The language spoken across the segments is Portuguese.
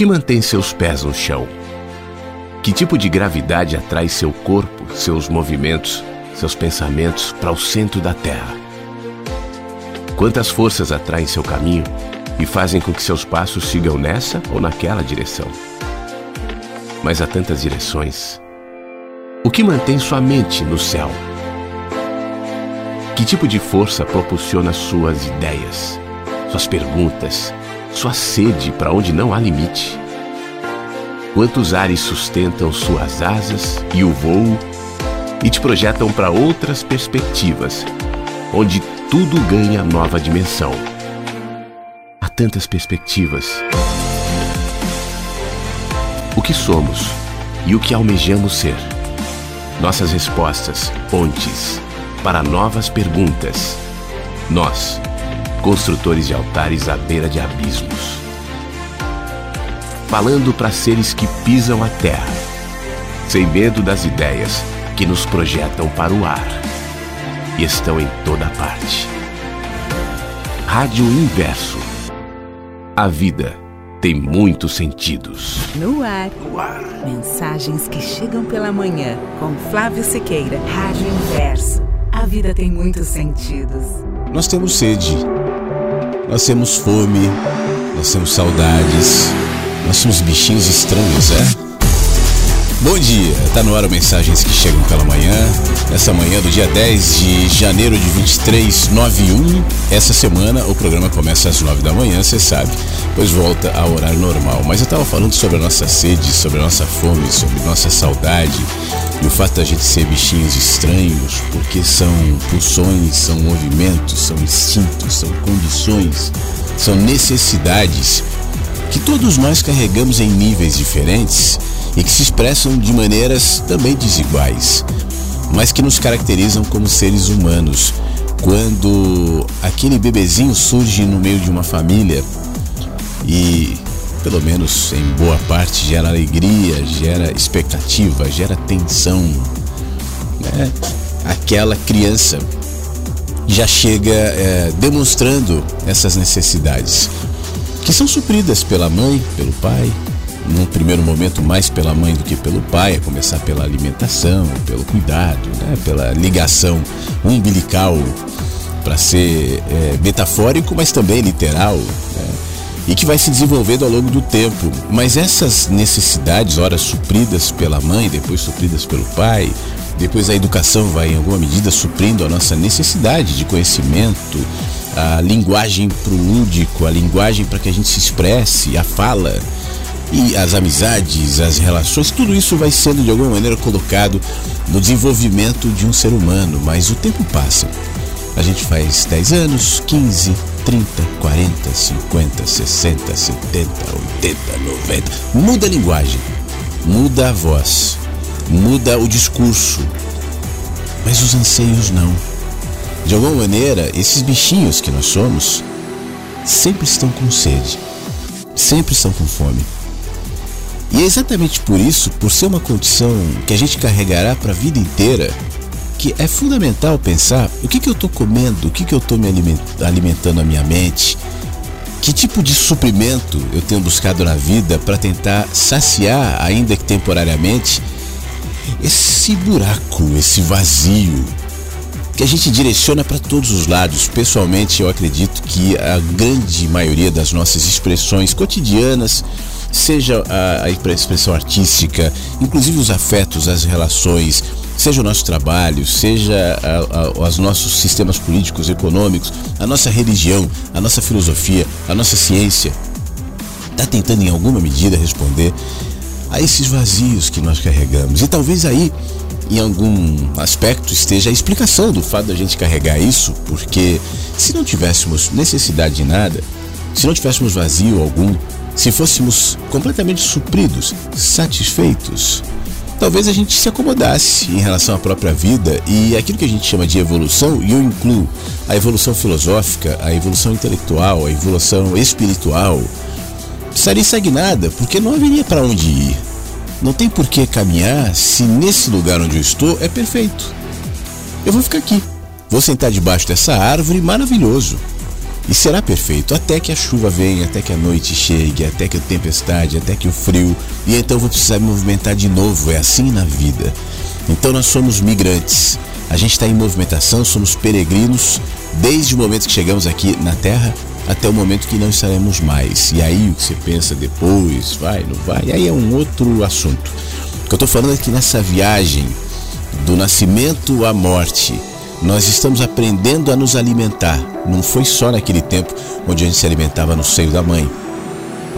que mantém seus pés no chão? Que tipo de gravidade atrai seu corpo, seus movimentos, seus pensamentos para o centro da Terra? Quantas forças atraem seu caminho e fazem com que seus passos sigam nessa ou naquela direção? Mas há tantas direções. O que mantém sua mente no céu? Que tipo de força propulsiona suas ideias, suas perguntas, sua sede para onde não há limite? Quantos ares sustentam suas asas e o voo e te projetam para outras perspectivas, onde tudo ganha nova dimensão? Há tantas perspectivas. O que somos e o que almejamos ser? Nossas respostas, pontes para novas perguntas. Nós, construtores de altares à beira de abismos. Falando para seres que pisam a terra, sem medo das ideias que nos projetam para o ar e estão em toda parte. Rádio Inverso. A vida tem muitos sentidos. No ar. No ar. Mensagens que chegam pela manhã com Flávio Sequeira. Rádio Inverso. A vida tem muitos sentidos. Nós temos sede, nós temos fome, nós temos saudades, nós somos bichinhos estranhos, é? Bom dia, tá no ar Mensagens que Chegam pela Manhã. Nessa manhã do dia 10 de janeiro de 2391. Essa semana o programa começa às 9 da manhã, você sabe, pois volta ao horário normal. Mas eu tava falando sobre a nossa sede, sobre a nossa fome, sobre nossa saudade e o fato da gente ser bichinhos estranhos, porque são pulsões, são movimentos, são instintos, são condições, são necessidades que todos nós carregamos em níveis diferentes e que se expressam de maneiras também desiguais, mas que nos caracterizam como seres humanos. Quando aquele bebezinho surge no meio de uma família e, pelo menos em boa parte, gera alegria, gera expectativa, gera tensão, né? aquela criança já chega é, demonstrando essas necessidades que são supridas pela mãe, pelo pai, num primeiro momento mais pela mãe do que pelo pai, a começar pela alimentação, pelo cuidado, né? pela ligação umbilical, para ser é, metafórico, mas também literal, né? e que vai se desenvolvendo ao longo do tempo. Mas essas necessidades, ora supridas pela mãe, depois supridas pelo pai, depois a educação vai em alguma medida suprindo a nossa necessidade de conhecimento, a linguagem para o lúdico, a linguagem para que a gente se expresse, a fala e as amizades, as relações, tudo isso vai sendo de alguma maneira colocado no desenvolvimento de um ser humano, mas o tempo passa. A gente faz 10 anos, 15, 30, 40, 50, 60, 70, 80, 90. Muda a linguagem, muda a voz, muda o discurso, mas os anseios não. De alguma maneira, esses bichinhos que nós somos sempre estão com sede, sempre estão com fome. E é exatamente por isso, por ser uma condição que a gente carregará para a vida inteira, que é fundamental pensar o que, que eu estou comendo, o que, que eu estou me alimentando a minha mente, que tipo de suprimento eu tenho buscado na vida para tentar saciar, ainda que temporariamente, esse buraco, esse vazio que a gente direciona para todos os lados. Pessoalmente, eu acredito que a grande maioria das nossas expressões cotidianas seja a, a expressão artística, inclusive os afetos, as relações, seja o nosso trabalho, seja a, a, os nossos sistemas políticos, econômicos, a nossa religião, a nossa filosofia, a nossa ciência, está tentando em alguma medida responder a esses vazios que nós carregamos. E talvez aí, em algum aspecto, esteja a explicação do fato da gente carregar isso, porque se não tivéssemos necessidade de nada, se não tivéssemos vazio algum, se fôssemos completamente supridos, satisfeitos, talvez a gente se acomodasse em relação à própria vida e aquilo que a gente chama de evolução, e eu incluo a evolução filosófica, a evolução intelectual, a evolução espiritual, estaria estagnada porque não haveria para onde ir. Não tem por que caminhar se nesse lugar onde eu estou é perfeito. Eu vou ficar aqui, vou sentar debaixo dessa árvore maravilhoso E será perfeito até que a chuva venha, até que a noite chegue, até que a tempestade, até que o frio. E então vou precisar me movimentar de novo. É assim na vida. Então nós somos migrantes. A gente está em movimentação, somos peregrinos desde o momento que chegamos aqui na Terra até o momento que não estaremos mais. E aí o que você pensa depois, vai, não vai, aí é um outro assunto. O que eu estou falando é que nessa viagem do nascimento à morte, nós estamos aprendendo a nos alimentar. Não foi só naquele tempo onde a gente se alimentava no seio da mãe,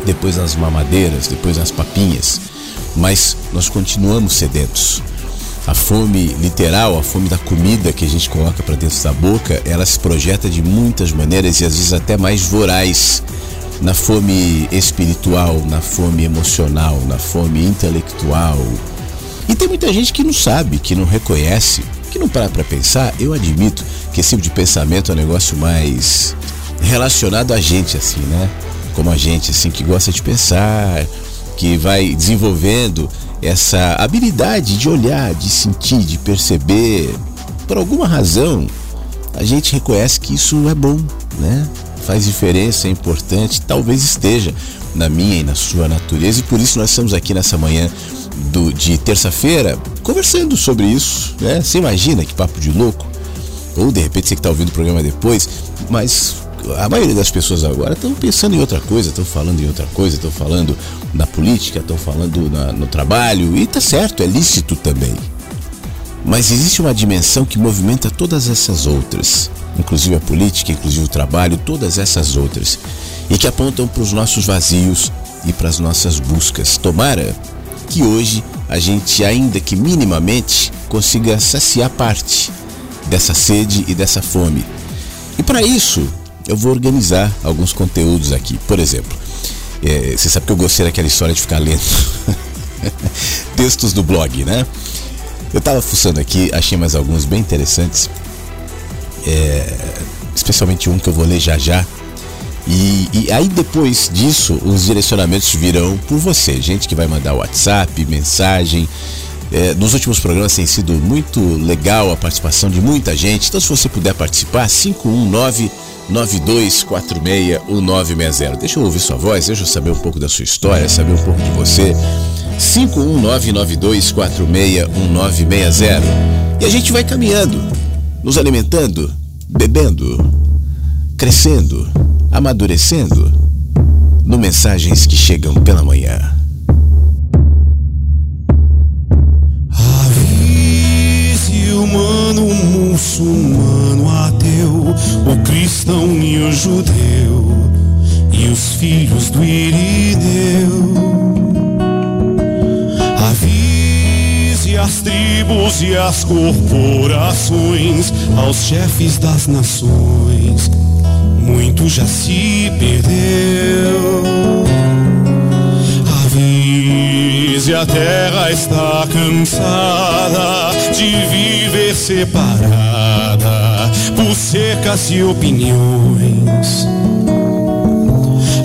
depois nas mamadeiras, depois nas papinhas, mas nós continuamos sedentos. A fome literal, a fome da comida que a gente coloca para dentro da boca, ela se projeta de muitas maneiras e às vezes até mais voraz. Na fome espiritual, na fome emocional, na fome intelectual. E tem muita gente que não sabe, que não reconhece, que não para para pensar. Eu admito que esse tipo de pensamento é um negócio mais relacionado a gente, assim, né? Como a gente, assim, que gosta de pensar, que vai desenvolvendo essa habilidade de olhar, de sentir, de perceber, por alguma razão, a gente reconhece que isso é bom, né? Faz diferença, é importante, talvez esteja na minha e na sua natureza, e por isso nós estamos aqui nessa manhã do, de terça-feira conversando sobre isso, né? Você imagina que papo de louco? Ou de repente você que está ouvindo o programa depois, mas a maioria das pessoas agora estão pensando em outra coisa, estão falando em outra coisa, estão falando na política, estão falando na, no trabalho, e tá certo, é lícito também. Mas existe uma dimensão que movimenta todas essas outras, inclusive a política, inclusive o trabalho, todas essas outras, e que apontam para os nossos vazios e para as nossas buscas. Tomara que hoje a gente, ainda que minimamente, consiga saciar parte dessa sede e dessa fome. E para isso, eu vou organizar alguns conteúdos aqui. Por exemplo, é, você sabe que eu gostei daquela história de ficar lendo textos do blog, né? Eu tava fuçando aqui, achei mais alguns bem interessantes. É, especialmente um que eu vou ler já já. E, e, aí depois disso, os direcionamentos virão por você. Gente que vai mandar WhatsApp, mensagem. É, nos últimos programas tem sido muito legal a participação de muita gente. Então, se você puder participar, 519 92461960. Deixa eu ouvir sua voz, deixa eu saber um pouco da sua história, saber um pouco de você. 51992461960. E a gente vai caminhando, nos alimentando, bebendo, crescendo, amadurecendo no mensagens que chegam pela manhã. Avise humano, muçulmano, ateu, o cristão e o judeu, e os filhos do Irineu. Avise as tribos e as corporações, aos chefes das nações, muito já se perdeu. Avise a terra está cansada de viver separada por cercas e opiniões.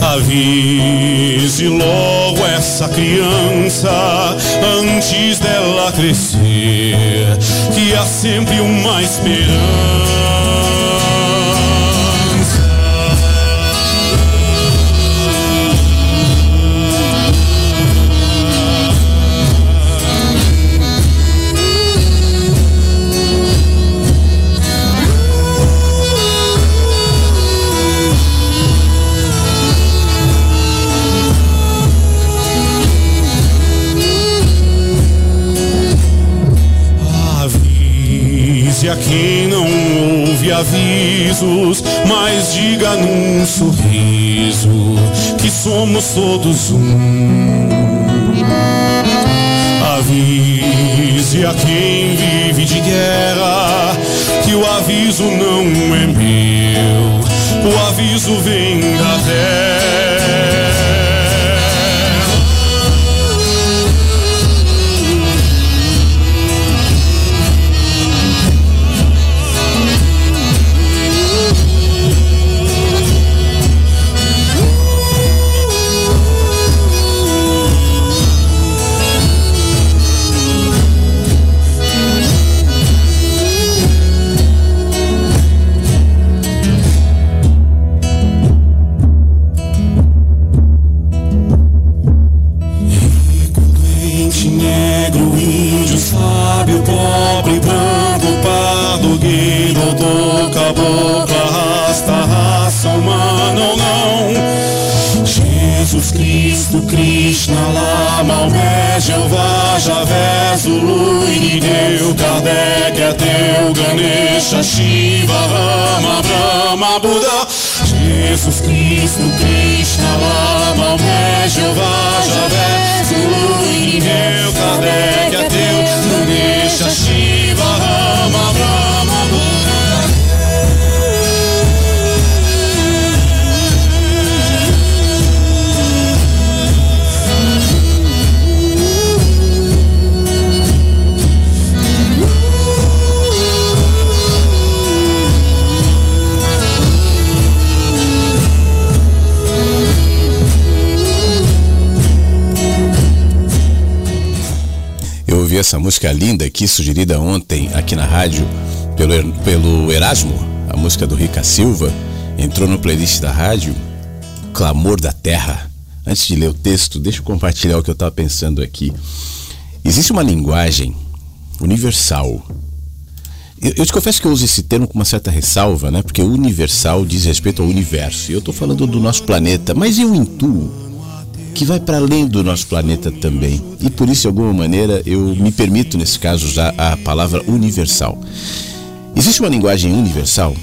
Avise logo essa criança antes dela crescer, que há sempre uma esperança. Quem não ouve avisos, mas diga num sorriso que somos todos um. Avise a quem vive de guerra que o aviso não é meu, o aviso vem da terra. Jeová, Javé, Zulu, Irineu, Kardec, Ateu, Ganesha, Shiva, Rama, Brahma, Buda, Jesus Cristo, Krishna, Lama, Omé, Jeová, Javé, Zulu, Irineu, Kardec, Eu ouvi essa música linda aqui, sugerida ontem aqui na rádio pelo, Er- pelo Erasmo, a música do Rica Silva, entrou no playlist da rádio, Clamor da Terra. Antes de ler o texto, deixa eu compartilhar o que eu estava pensando aqui. Existe uma linguagem universal. Eu, eu te confesso que eu uso esse termo com uma certa ressalva, né? Porque universal diz respeito ao universo. E eu estou falando do nosso planeta, mas eu intuo que vai para além do nosso planeta também. E por isso, de alguma maneira, eu me permito, nesse caso, usar a palavra universal. Existe uma linguagem universal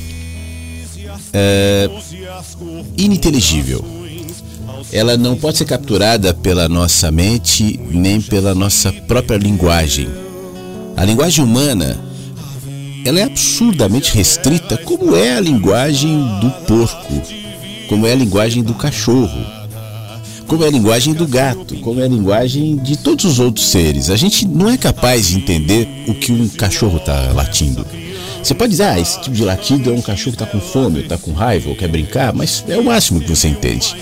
é, ininteligível. Ela não pode ser capturada pela nossa mente nem pela nossa própria linguagem. A linguagem humana ela é absurdamente restrita, como é a linguagem do porco, como é a linguagem do cachorro como é a linguagem do gato, como é a linguagem de todos os outros seres. A gente não é capaz de entender o que um cachorro está latindo. Você pode dizer, ah, esse tipo de latido é um cachorro que está com fome, ou está com raiva, ou quer brincar, mas é o máximo que você entende.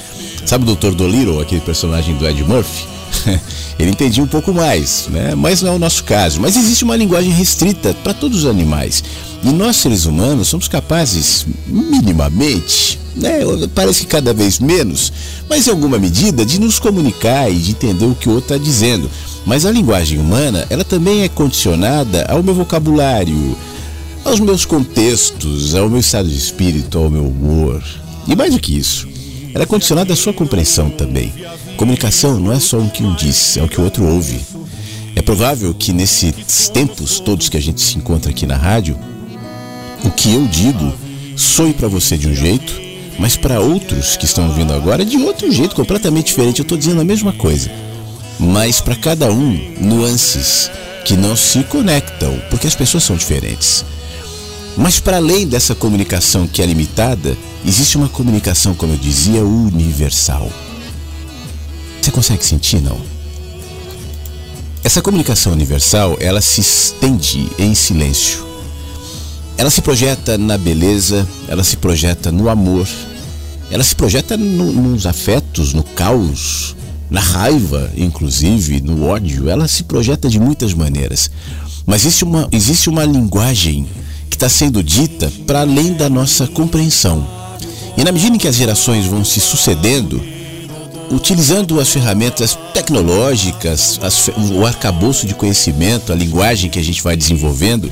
Sabe o Dr. Dolittle, aquele personagem do Ed Murphy? Ele entendia um pouco mais, né? mas não é o nosso caso. Mas existe uma linguagem restrita para todos os animais. E nós, seres humanos, somos capazes, minimamente, né? parece que cada vez menos, mas em alguma medida, de nos comunicar e de entender o que o outro está dizendo. Mas a linguagem humana, ela também é condicionada ao meu vocabulário, aos meus contextos, ao meu estado de espírito, ao meu humor. E mais do que isso, ela é condicionada à sua compreensão também. Comunicação não é só o que um diz, é o que o outro ouve. É provável que nesses tempos todos que a gente se encontra aqui na rádio, o que eu digo soe para você de um jeito, mas para outros que estão ouvindo agora de outro jeito, completamente diferente. Eu estou dizendo a mesma coisa, mas para cada um, nuances que não se conectam, porque as pessoas são diferentes. Mas para além dessa comunicação que é limitada, existe uma comunicação, como eu dizia, universal. Você consegue sentir, não? Essa comunicação universal, ela se estende em silêncio. Ela se projeta na beleza, ela se projeta no amor, ela se projeta no, nos afetos, no caos, na raiva, inclusive, no ódio. Ela se projeta de muitas maneiras. Mas existe uma, existe uma linguagem que está sendo dita para além da nossa compreensão. E na medida em que as gerações vão se sucedendo, utilizando as ferramentas tecnológicas, as, o arcabouço de conhecimento, a linguagem que a gente vai desenvolvendo,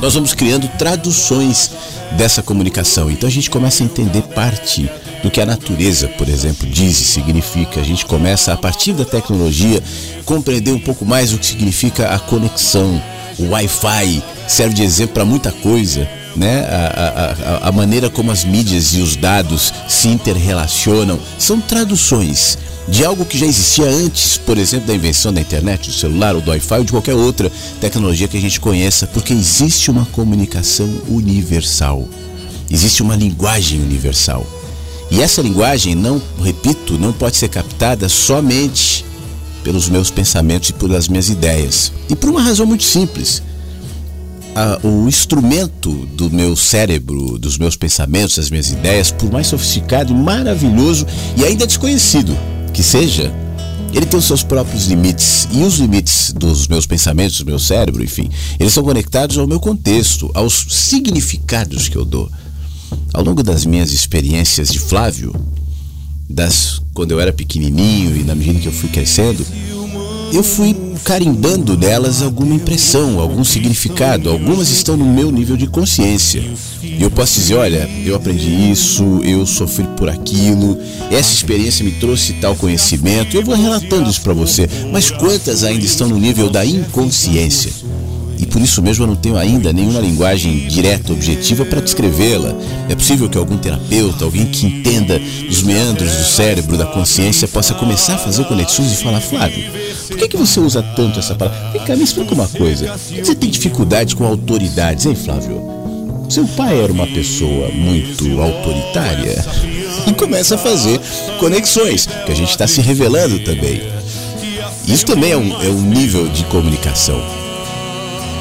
nós vamos criando traduções dessa comunicação. Então a gente começa a entender parte do que a natureza, por exemplo, diz e significa. A gente começa, a partir da tecnologia, compreender um pouco mais o que significa a conexão. O Wi-Fi serve de exemplo para muita coisa. Né? A, a, a, maneira como as mídias e os dados se interrelacionam são traduções de algo que já existia antes, por exemplo, da invenção da internet, do celular, ou do Wi-Fi, ou de qualquer outra tecnologia que a gente conheça, porque existe uma comunicação universal, existe uma linguagem universal. E essa linguagem, não, repito, não pode ser captada somente pelos meus pensamentos e pelas minhas ideias. E por uma razão muito simples. A, o instrumento do meu cérebro, dos meus pensamentos, das minhas ideias, por mais sofisticado maravilhoso e ainda desconhecido que seja, ele tem os seus próprios limites. E os limites dos meus pensamentos, do meu cérebro, enfim, eles são conectados ao meu contexto, aos significados que eu dou. Ao longo das minhas experiências de Flávio, das quando eu era pequenininho e na medida que eu fui crescendo, eu fui carimbando nelas alguma impressão, algum significado. Algumas estão no meu nível de consciência. E eu posso dizer: olha, eu aprendi isso, eu sofri por aquilo, essa experiência me trouxe tal conhecimento. Eu vou relatando isso para você. Mas quantas ainda estão no nível da inconsciência? E por isso mesmo eu não tenho ainda nenhuma linguagem direta, objetiva para descrevê-la. É possível que algum terapeuta, alguém que entenda os meandros do cérebro, da consciência, possa começar a fazer conexões e falar, Flávio, por que, que você usa tanto essa palavra? Vem cá, me explica uma coisa. Você tem dificuldade com autoridades, hein, Flávio? Seu pai era uma pessoa muito autoritária e começa a fazer conexões, que a gente está se revelando também. Isso também é um, é um nível de comunicação.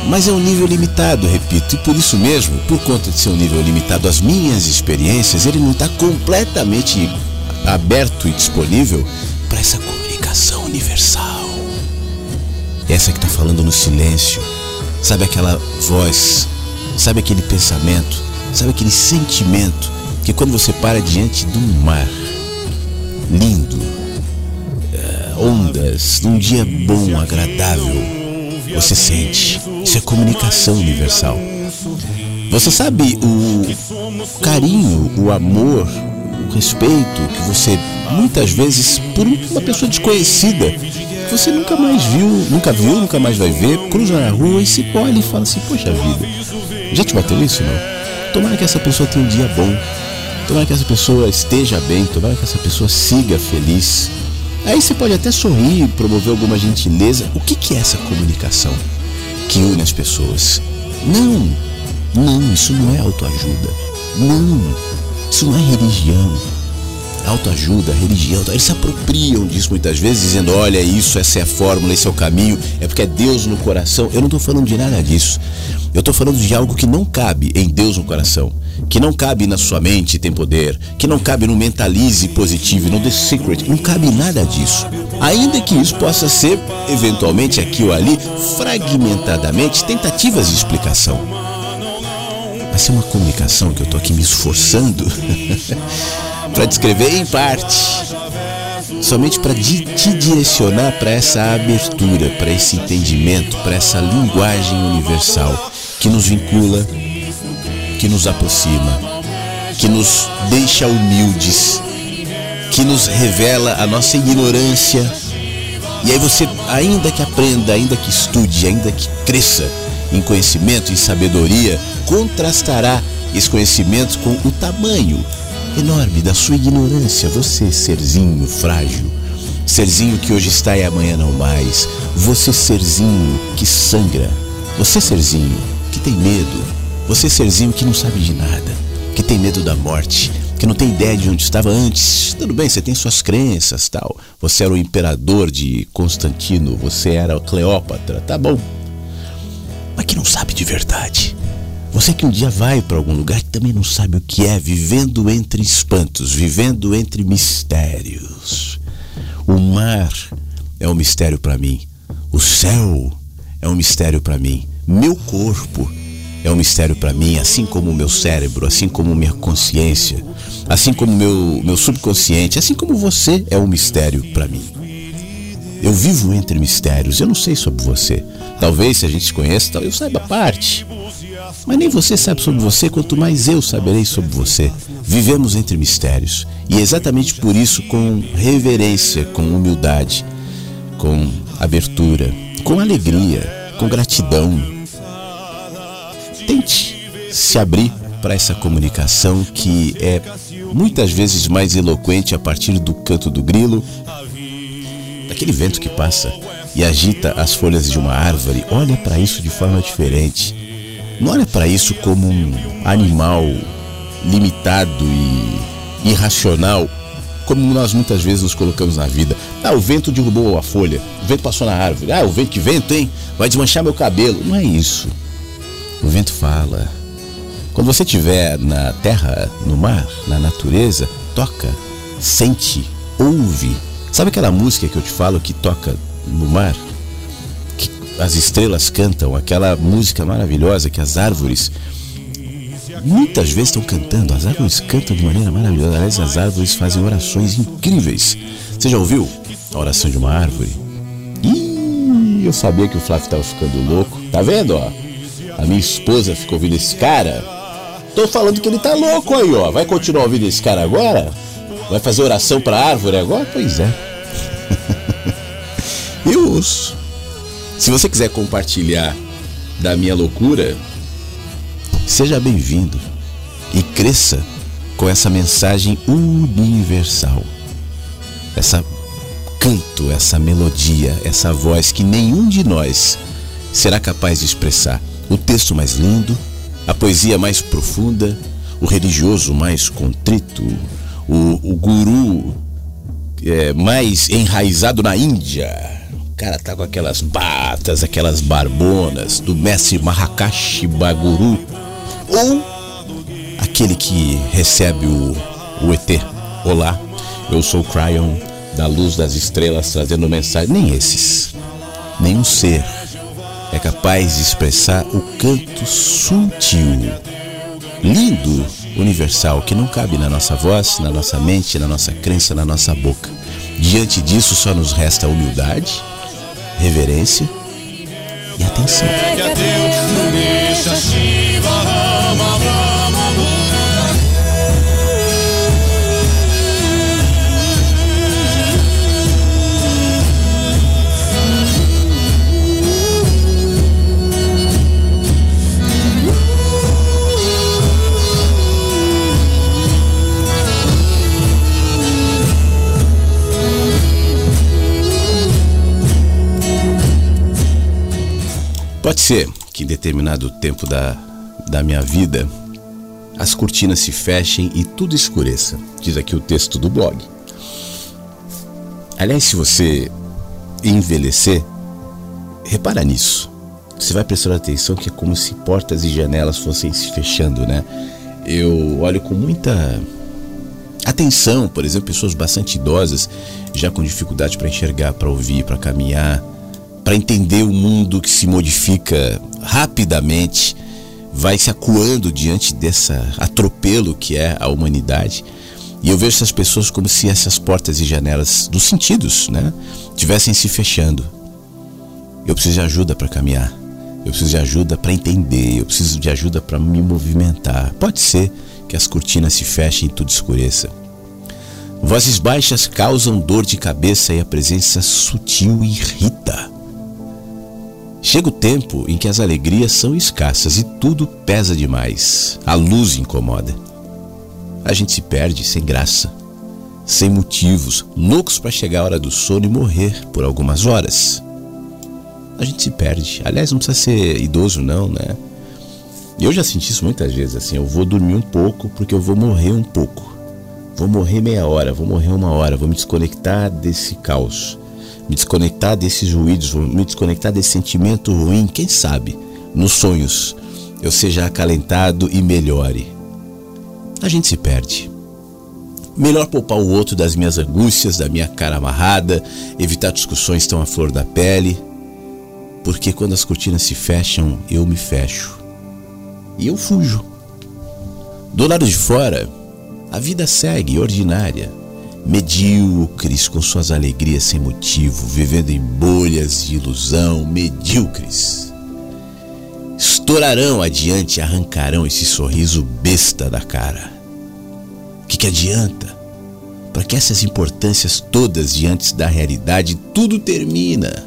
Mas é um nível limitado, repito, e por isso mesmo, por conta de ser um nível limitado às minhas experiências, ele não está completamente aberto e disponível para essa comunicação universal. Essa que está falando no silêncio, sabe aquela voz, sabe aquele pensamento, sabe aquele sentimento que quando você para diante de um mar lindo, eh, ondas, num dia bom, agradável, você sente. Isso é comunicação universal. Você sabe o carinho, o amor, o respeito que você muitas vezes por uma pessoa desconhecida que você nunca mais viu, nunca viu, nunca mais vai ver, cruza na rua e se olha e fala assim: Poxa vida, já te bateu isso não? Tomara que essa pessoa tenha um dia bom. Tomara que essa pessoa esteja bem, tomara que essa pessoa siga feliz. Aí você pode até sorrir, promover alguma gentileza. O que, que é essa comunicação que une as pessoas? Não, não, isso não é autoajuda. Não, isso não é religião. Autoajuda, religião, eles se apropriam disso muitas vezes, dizendo: olha, isso, essa é a fórmula, esse é o caminho, é porque é Deus no coração. Eu não estou falando de nada disso. Eu estou falando de algo que não cabe em Deus no coração que não cabe na sua mente tem poder, que não cabe no mentalize positivo, no The Secret, não cabe nada disso. Ainda que isso possa ser, eventualmente, aqui ou ali, fragmentadamente, tentativas de explicação. Mas é uma comunicação que eu estou aqui me esforçando para descrever em parte, somente para te direcionar para essa abertura, para esse entendimento, para essa linguagem universal que nos vincula que nos aproxima, que nos deixa humildes, que nos revela a nossa ignorância. E aí você, ainda que aprenda, ainda que estude, ainda que cresça em conhecimento, em sabedoria, contrastará esse conhecimento com o tamanho enorme da sua ignorância. Você, serzinho frágil, serzinho que hoje está e amanhã não mais, você, serzinho que sangra, você, serzinho que tem medo, você, serzinho que não sabe de nada, que tem medo da morte, que não tem ideia de onde estava antes. Tudo bem, você tem suas crenças, tal. Você era o imperador de Constantino, você era Cleópatra, tá bom. Mas que não sabe de verdade. Você que um dia vai para algum lugar que também não sabe o que é, vivendo entre espantos, vivendo entre mistérios. O mar é um mistério para mim. O céu é um mistério para mim. Meu corpo é um mistério para mim, assim como o meu cérebro, assim como minha consciência, assim como meu meu subconsciente, assim como você é um mistério para mim. Eu vivo entre mistérios, eu não sei sobre você. Talvez se a gente se conheça, eu saiba parte. Mas nem você sabe sobre você, quanto mais eu saberei sobre você. Vivemos entre mistérios. E é exatamente por isso, com reverência, com humildade, com abertura, com alegria, com gratidão, tente se abrir para essa comunicação que é muitas vezes mais eloquente a partir do canto do grilo, daquele vento que passa e agita as folhas de uma árvore. Olha para isso de forma diferente. Não olha para isso como um animal limitado e irracional, como nós muitas vezes nos colocamos na vida. Ah, o vento derrubou a folha, o vento passou na árvore. Ah, o vento, que vento, hein? Vai desmanchar meu cabelo. Não é isso. O vento fala. Quando você estiver na terra, no mar, na natureza, toca, sente, ouve. Sabe aquela música que eu te falo que toca no mar? Que as estrelas cantam, aquela música maravilhosa que as árvores muitas vezes estão cantando. As árvores cantam de maneira maravilhosa. Aliás, as árvores fazem orações incríveis. Você já ouviu a oração de uma árvore? Ih, não sabia que o Flávio tava ficando louco. Tá vendo, ó? A minha esposa ficou ouvindo esse cara. Tô falando que ele tá louco aí, ó. Vai continuar ouvindo esse cara agora? Vai fazer oração pra árvore agora? Pois é. Eu ouço. Se você quiser compartilhar da minha loucura, seja bem-vindo e cresça com essa mensagem universal. Essa canto, essa melodia, essa voz que nenhum de nós será capaz de expressar. O texto mais lindo, a poesia mais profunda, o religioso mais contrito, o, o guru é, mais enraizado na Índia. O cara tá com aquelas batas, aquelas barbonas do mestre Mahakashi Baguru. Ou aquele que recebe o, o ET. Olá, eu sou o Cryon, da luz das estrelas, trazendo mensagem. Nem esses. Nenhum ser é capaz de expressar o canto sutil, lindo, universal, que não cabe na nossa voz, na nossa mente, na nossa crença, na nossa boca. Diante disso, só nos resta humildade, reverência e atenção. Pode ser que em determinado tempo da, da minha vida as cortinas se fechem e tudo escureça, diz aqui o texto do blog. Aliás, se você envelhecer, repara nisso. Você vai prestar atenção que é como se portas e janelas fossem se fechando, né? Eu olho com muita atenção, por exemplo, pessoas bastante idosas, já com dificuldade para enxergar, para ouvir, para caminhar, para entender o mundo que se modifica rapidamente, vai se acuando diante dessa atropelo que é a humanidade. E eu vejo essas pessoas como se essas portas e janelas dos sentidos, né, tivessem se fechando. Eu preciso de ajuda para caminhar. Eu preciso de ajuda para entender. Eu preciso de ajuda para me movimentar. Pode ser que as cortinas se fechem e tudo escureça. Vozes baixas causam dor de cabeça e a presença sutil irrita. Chega o tempo em que as alegrias são escassas e tudo pesa demais. A luz incomoda. A gente se perde sem graça, sem motivos, loucos para chegar a hora do sono e morrer por algumas horas. A gente se perde. Aliás, não precisa ser idoso, não, né? Eu já senti isso muitas vezes assim. Eu vou dormir um pouco porque eu vou morrer um pouco. Vou morrer meia hora, vou morrer uma hora, vou me desconectar desse caos me desconectar desses ruídos, me desconectar desse sentimento ruim, quem sabe, nos sonhos eu seja acalentado e melhore. A gente se perde. Melhor poupar o outro das minhas angústias, da minha cara amarrada, evitar discussões tão à flor da pele, porque quando as cortinas se fecham, eu me fecho. E eu fujo. Do lado de fora, a vida segue ordinária medíocres com suas alegrias sem motivo, vivendo em bolhas de ilusão, medíocres. Estourarão adiante e arrancarão esse sorriso besta da cara. O que, que adianta? Para que essas importâncias todas diante da realidade, tudo termina.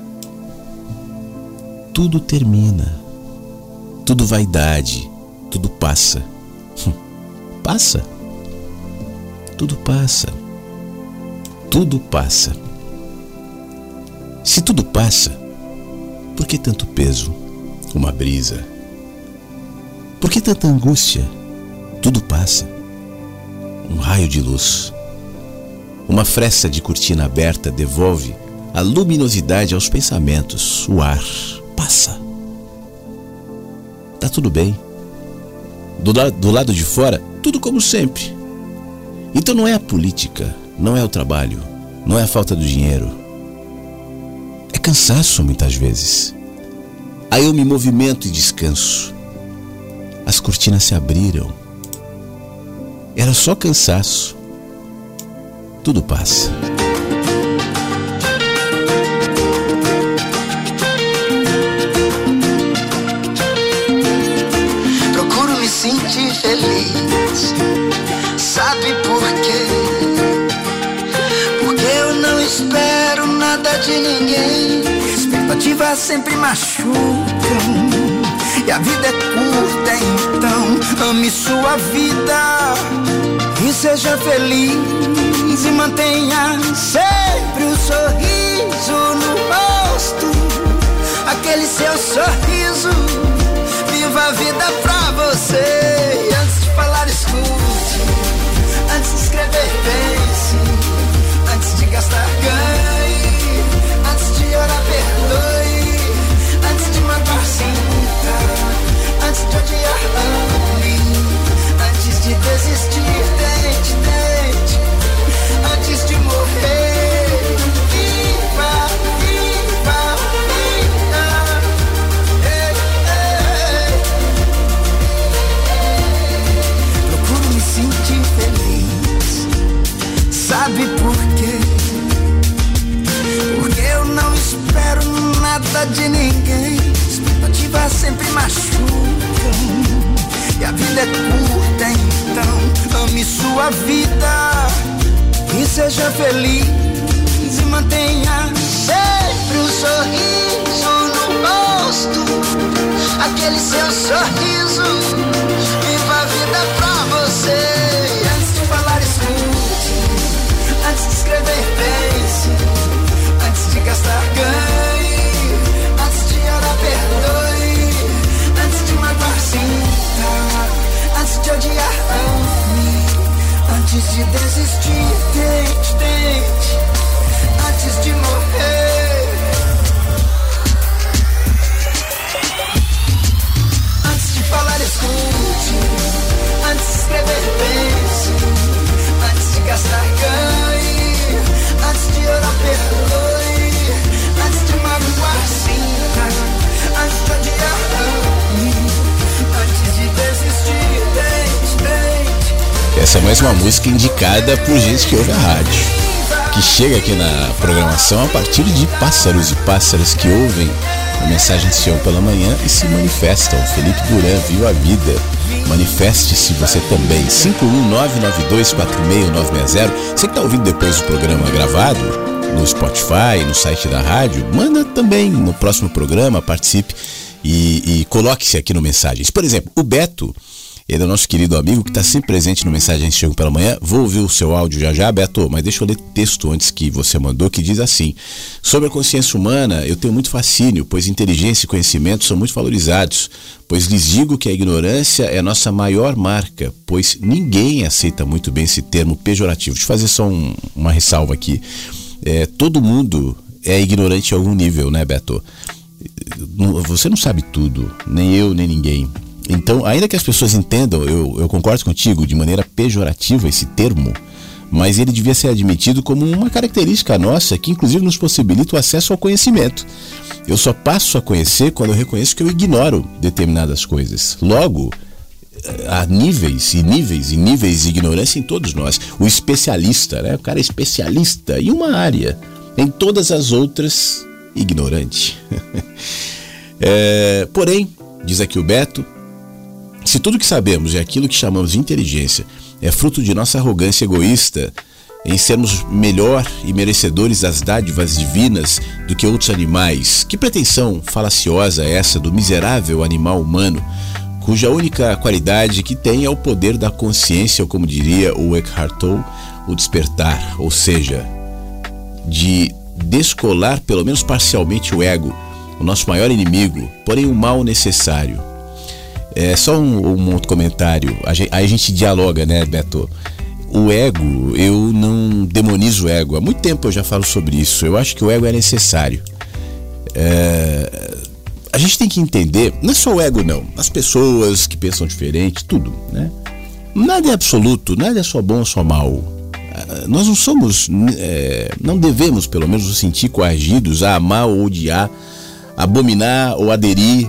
Tudo termina. Tudo vaidade, tudo passa. passa. Tudo passa tudo passa. Se tudo passa, por que tanto peso? Uma brisa. Por que tanta angústia? Tudo passa. Um raio de luz. Uma fresta de cortina aberta devolve a luminosidade aos pensamentos. O ar passa. Tá tudo bem. Do, la do lado de fora, tudo como sempre. Então não é a política, não é o trabalho, não é a falta do dinheiro. É cansaço muitas vezes. Aí eu me movimento e descanso. As cortinas se abriram. Era só cansaço. Tudo passa. De ninguém. Expectativas sempre machucam. E a vida é curta, então ame sua vida e seja feliz e mantenha sempre um sorriso no rosto. Aquele seu sorriso, viva a vida pra você. E antes de falar, escute. Antes de escrever, pense. Odiar, ame. Antes de desistir, tente, tente. Antes de morrer, viva, viva, viva. Procuro me sentir feliz. Sabe por quê? Porque eu não espero nada de ninguém. Expectativas sempre machucam. E a vida é curta, então ame sua vida e seja feliz e mantenha sempre um sorriso no rosto. Aquele seu sorriso, viva a vida pra você. Antes de falar, escute. Antes de escrever, pense. Antes de gastar, ganhe. De odiar, ame. Antes de desistir, tente, tente. Antes de morrer. Essa é mais uma música indicada por gente que ouve a rádio. Que chega aqui na programação a partir de pássaros e pássaras que ouvem a mensagem de Senhor pela manhã e se manifestam. Felipe Duran viu a vida. Manifeste-se você também. 51992469660. Você que está ouvindo depois do programa gravado, no Spotify, no site da rádio, manda também no próximo programa, participe e, e coloque-se aqui no Mensagens. Por exemplo, o Beto. Ele é o nosso querido amigo que está sempre presente no Mensagem Chego pela Manhã. Vou ouvir o seu áudio já já, Beto, mas deixa eu ler texto antes que você mandou, que diz assim: Sobre a consciência humana, eu tenho muito fascínio, pois inteligência e conhecimento são muito valorizados. Pois lhes digo que a ignorância é a nossa maior marca, pois ninguém aceita muito bem esse termo pejorativo. Deixa eu fazer só um, uma ressalva aqui. É, todo mundo é ignorante em algum nível, né, Beto? Você não sabe tudo, nem eu, nem ninguém. Então, ainda que as pessoas entendam, eu, eu concordo contigo, de maneira pejorativa esse termo, mas ele devia ser admitido como uma característica nossa que, inclusive, nos possibilita o acesso ao conhecimento. Eu só passo a conhecer quando eu reconheço que eu ignoro determinadas coisas. Logo, eh, há níveis e níveis e níveis de ignorância em todos nós. O especialista, né? O cara é especialista em uma área, em todas as outras, ignorante. É, porém, diz aqui o Beto, se tudo que sabemos é aquilo que chamamos de inteligência é fruto de nossa arrogância egoísta em sermos melhor e merecedores das dádivas divinas do que outros animais, que pretensão falaciosa é essa do miserável animal humano, cuja única qualidade que tem é o poder da consciência, ou como diria o Eckhart Tolle, o despertar, ou seja, de descolar pelo menos parcialmente o ego, o nosso maior inimigo, porém o mal necessário. É só um, um outro comentário. A gen- Aí a gente dialoga, né, Beto? O ego, eu não demonizo o ego. Há muito tempo eu já falo sobre isso. Eu acho que o ego é necessário. É, A gente tem que entender, não é só o ego, não. As pessoas que pensam diferente, tudo, né? Nada é absoluto, nada é só bom ou só mal. Ah, Nós não somos, é, não devemos, pelo menos, nos sentir coagidos a amar ou odiar, abominar ou aderir,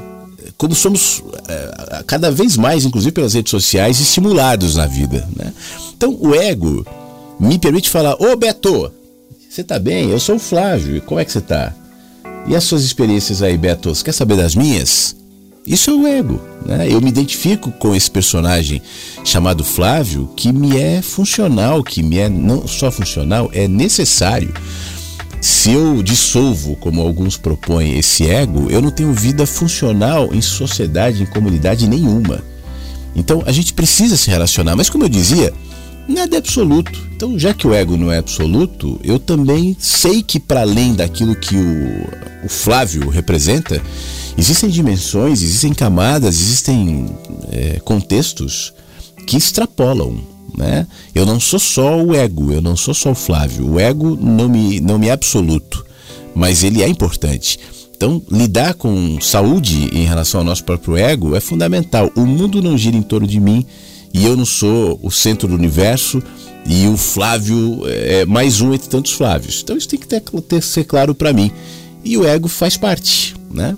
como somos é, cada vez mais, inclusive pelas redes sociais, estimulados na vida. Né? Então, o ego me permite falar: Ô Beto, você tá bem? Eu sou o Flávio, como é que você tá? E as suas experiências aí, Beto? Você quer saber das minhas? Isso é o ego. Né? Eu me identifico com esse personagem chamado Flávio, que me é funcional, que me é não só funcional, é necessário. Se eu dissolvo, como alguns propõem, esse ego, eu não tenho vida funcional em sociedade, em comunidade nenhuma. Então a gente precisa se relacionar, mas como eu dizia, nada é absoluto. Então, já que o ego não é absoluto, eu também sei que para além daquilo que o, o Flávio representa, existem dimensões, existem camadas, existem é, contextos que extrapolam. Né? Eu não sou só o ego, eu não sou só o Flávio. O ego não me, não me é absoluto, mas ele é importante. Então, lidar com saúde em relação ao nosso próprio ego é fundamental. O mundo não gira em torno de mim e eu não sou o centro do universo e o Flávio é mais um entre tantos Flávios. Então, isso tem que ter, ter ser claro para mim. E o ego faz parte, né?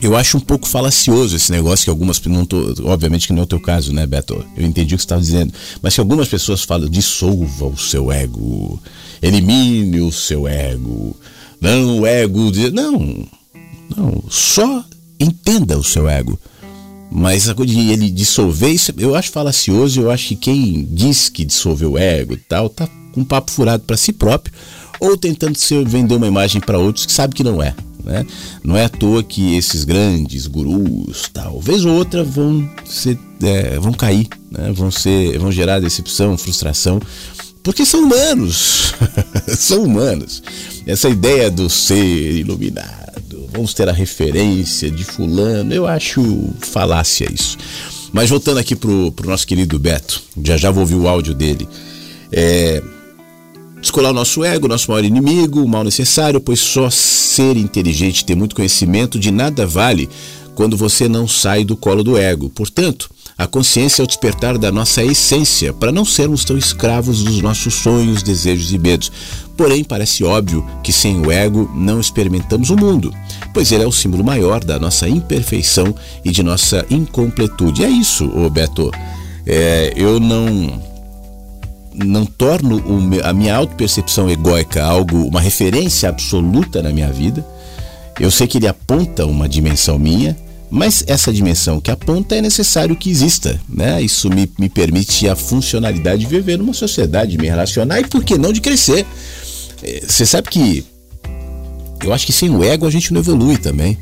Eu acho um pouco falacioso esse negócio que algumas não tô, obviamente que não é o teu caso, né, Beto? Eu entendi o que você estava dizendo, mas que algumas pessoas falam dissolva o seu ego, elimine o seu ego, não o ego, não, não, só entenda o seu ego. Mas a coisa de ele dissolver, isso, eu acho falacioso, eu acho que quem diz que dissolveu o ego e tal, tá com um papo furado para si próprio, ou tentando se vender uma imagem para outros que sabe que não é. Né? Não é à toa que esses grandes gurus, talvez ou outra, vão, ser, é, vão cair, né? vão, ser, vão gerar decepção, frustração, porque são humanos. são humanos. Essa ideia do ser iluminado, vamos ter a referência de Fulano, eu acho falácia isso. Mas voltando aqui pro, pro nosso querido Beto, já já vou ouvir o áudio dele. É, Descolar o nosso ego, nosso maior inimigo, o mal necessário, pois só ser inteligente, ter muito conhecimento de nada vale quando você não sai do colo do ego. Portanto, a consciência é o despertar da nossa essência, para não sermos tão escravos dos nossos sonhos, desejos e medos. Porém, parece óbvio que sem o ego não experimentamos o mundo, pois ele é o símbolo maior da nossa imperfeição e de nossa incompletude. É isso, ô Beto. É, eu não não torno a minha autopercepção egóica algo, uma referência absoluta na minha vida. Eu sei que ele aponta uma dimensão minha, mas essa dimensão que aponta é necessário que exista, né? Isso me, me permite a funcionalidade de viver numa sociedade, de me relacionar e, por que não, de crescer. É, você sabe que eu acho que sem o ego a gente não evolui também.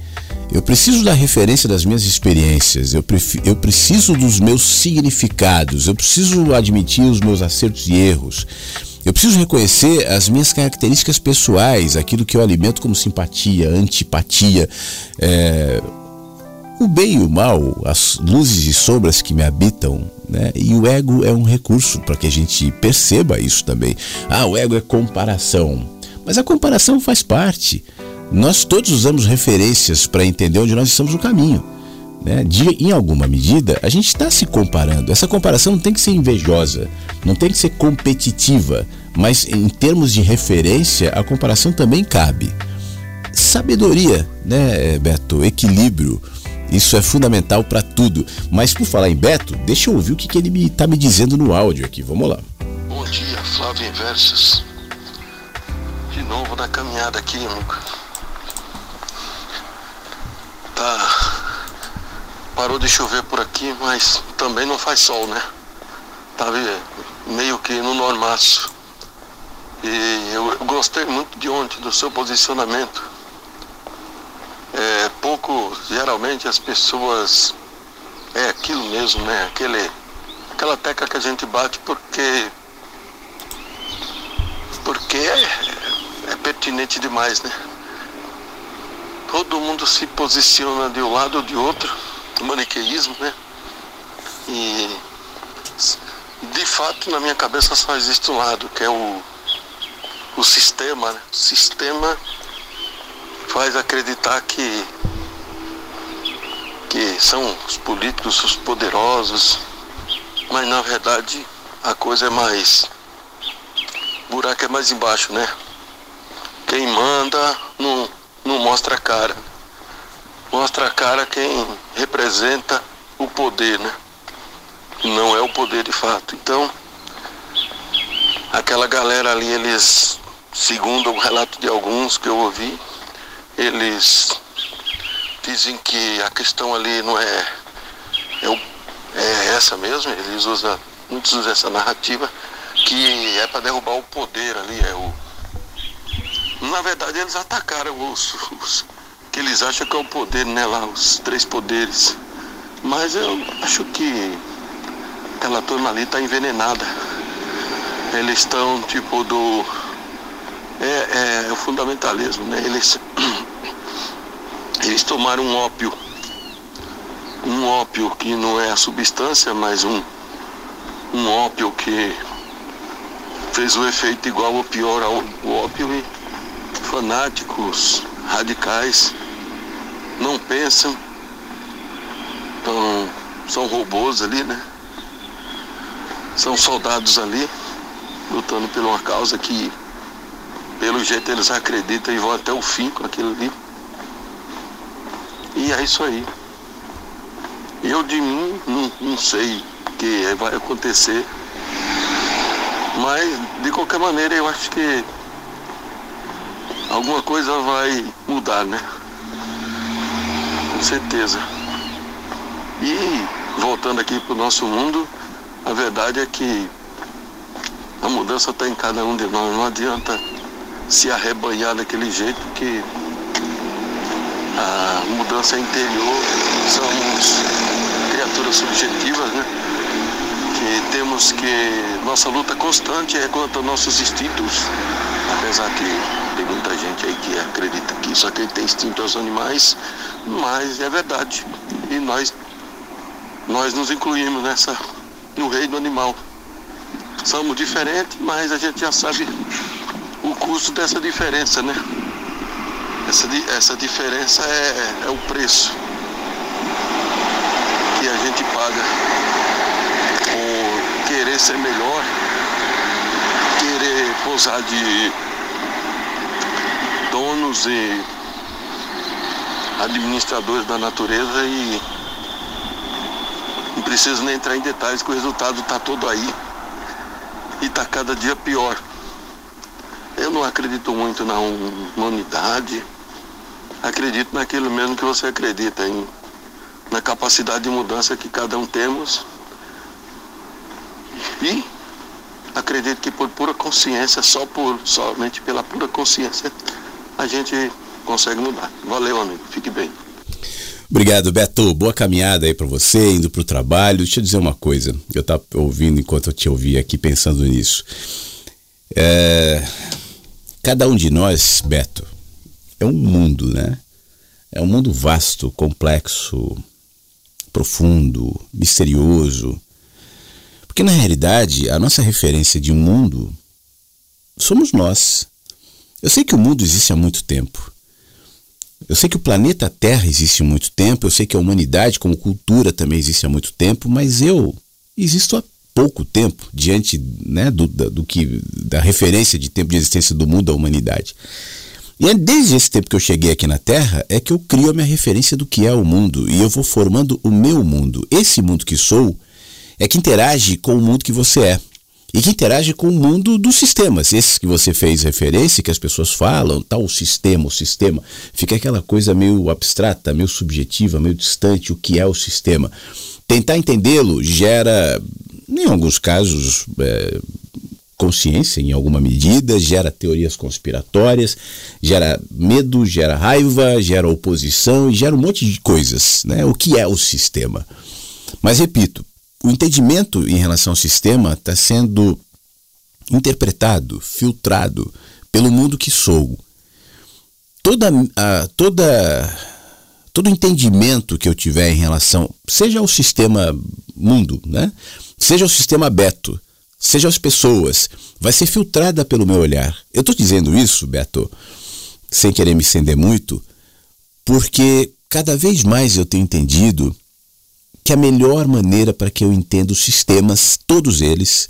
Eu preciso da referência das minhas experiências, eu, eu preciso dos meus significados, eu preciso admitir os meus acertos e erros. Eu preciso reconhecer as minhas características pessoais, aquilo que eu alimento como simpatia, antipatia, é, o bem e o mal, as luzes e sombras que me habitam, né? E o ego é um recurso para que a gente perceba isso também. Ah, o ego é comparação. Mas a comparação faz parte. Nós todos usamos referências para entender onde nós estamos no caminho. Né? De, em alguma medida, a gente está se comparando. Essa comparação não tem que ser invejosa, não tem que ser competitiva, mas em termos de referência, a comparação também cabe. Sabedoria, né, Beto? Equilíbrio. Isso é fundamental para tudo. Mas por falar em Beto, deixa eu ouvir o que, que ele está me, me dizendo no áudio aqui. Vamos lá. Bom dia, Flávio Inversos. De novo na caminhada aqui, amigo tá parou de chover por aqui, mas também não faz sol, né? Tá meio que no normaço. E eu gostei muito de ontem do seu posicionamento. É, pouco, geralmente as pessoas é aquilo mesmo, né? Aquele, aquela tecla que a gente bate porque porque é, é pertinente demais, né? Todo mundo se posiciona de um lado ou de outro, maniqueísmo, né? E de fato na minha cabeça só existe um lado, que é o, o sistema, né? O sistema faz acreditar que, que são os políticos os poderosos, mas na verdade a coisa é mais. O buraco é mais embaixo, né? Quem manda não não mostra a cara. Mostra a cara quem representa o poder, né? Não é o poder de fato. Então, aquela galera ali, eles, segundo o relato de alguns que eu ouvi, eles dizem que a questão ali não é, é, o, é essa mesmo, eles usam, muitos usam essa narrativa, que é para derrubar o poder ali, é o Na verdade, eles atacaram os, os que eles acham que é o poder, né? Lá, os três poderes. Mas eu acho que aquela turma ali está envenenada. Eles estão tipo do. É, é, o fundamentalismo, né? Eles, eles tomaram um ópio. Um ópio que não é a substância, mas um, um ópio que fez o efeito igual ou pior ao ópio e fanáticos, radicais, não pensam, então, são robôs ali, né? São soldados ali, lutando por uma causa que, pelo jeito, eles acreditam e vão até o fim com aquilo ali. E é isso aí. Eu de mim não, não sei o que vai acontecer. Mas de qualquer maneira eu acho que alguma coisa vai mudar, né? Com certeza. E voltando aqui para o nosso mundo, a verdade é que a mudança está em cada um de nós. Não adianta se arrebanhar daquele jeito que a mudança é interior, somos criaturas subjetivas, né? Que temos que. Nossa luta constante é contra nossos instintos, apesar que tem muita gente aí que acredita que só quem tem instinto aos animais, mas é verdade. E nós, nós nos incluímos nessa, no reino animal. Somos diferentes, mas a gente já sabe o custo dessa diferença, né? Essa, essa diferença é, é o preço que a gente paga por querer ser melhor, querer pousar de donos e administradores da natureza e não preciso nem entrar em detalhes que o resultado está todo aí e está cada dia pior. Eu não acredito muito na humanidade, acredito naquilo mesmo que você acredita, em, na capacidade de mudança que cada um temos. E acredito que por pura consciência, só por somente pela pura consciência, a gente consegue mudar. Valeu, amigo. Fique bem. Obrigado, Beto. Boa caminhada aí para você, indo para o trabalho. Deixa eu dizer uma coisa. Eu estava ouvindo enquanto eu te ouvia aqui, pensando nisso. É... Cada um de nós, Beto, é um mundo, né? É um mundo vasto, complexo, profundo, misterioso. Porque na realidade, a nossa referência de mundo somos nós. Eu sei que o mundo existe há muito tempo. Eu sei que o planeta Terra existe há muito tempo, eu sei que a humanidade como cultura também existe há muito tempo, mas eu existo há pouco tempo diante né, do, do que da referência de tempo de existência do mundo da humanidade. E é desde esse tempo que eu cheguei aqui na Terra é que eu crio a minha referência do que é o mundo e eu vou formando o meu mundo. Esse mundo que sou é que interage com o mundo que você é e que interage com o mundo dos sistemas. Esses que você fez referência, que as pessoas falam, tal, o sistema, o sistema. Fica aquela coisa meio abstrata, meio subjetiva, meio distante, o que é o sistema. Tentar entendê-lo gera, em alguns casos, é, consciência em alguma medida, gera teorias conspiratórias, gera medo, gera raiva, gera oposição e gera um monte de coisas. Né? O que é o sistema? Mas repito, o entendimento em relação ao sistema está sendo interpretado, filtrado pelo mundo que sou. Toda, a, toda, todo entendimento que eu tiver em relação, seja ao sistema mundo, né? seja o sistema Beto, seja as pessoas, vai ser filtrada pelo meu olhar. Eu estou dizendo isso, Beto, sem querer me estender muito, porque cada vez mais eu tenho entendido que a melhor maneira para que eu entenda os sistemas, todos eles,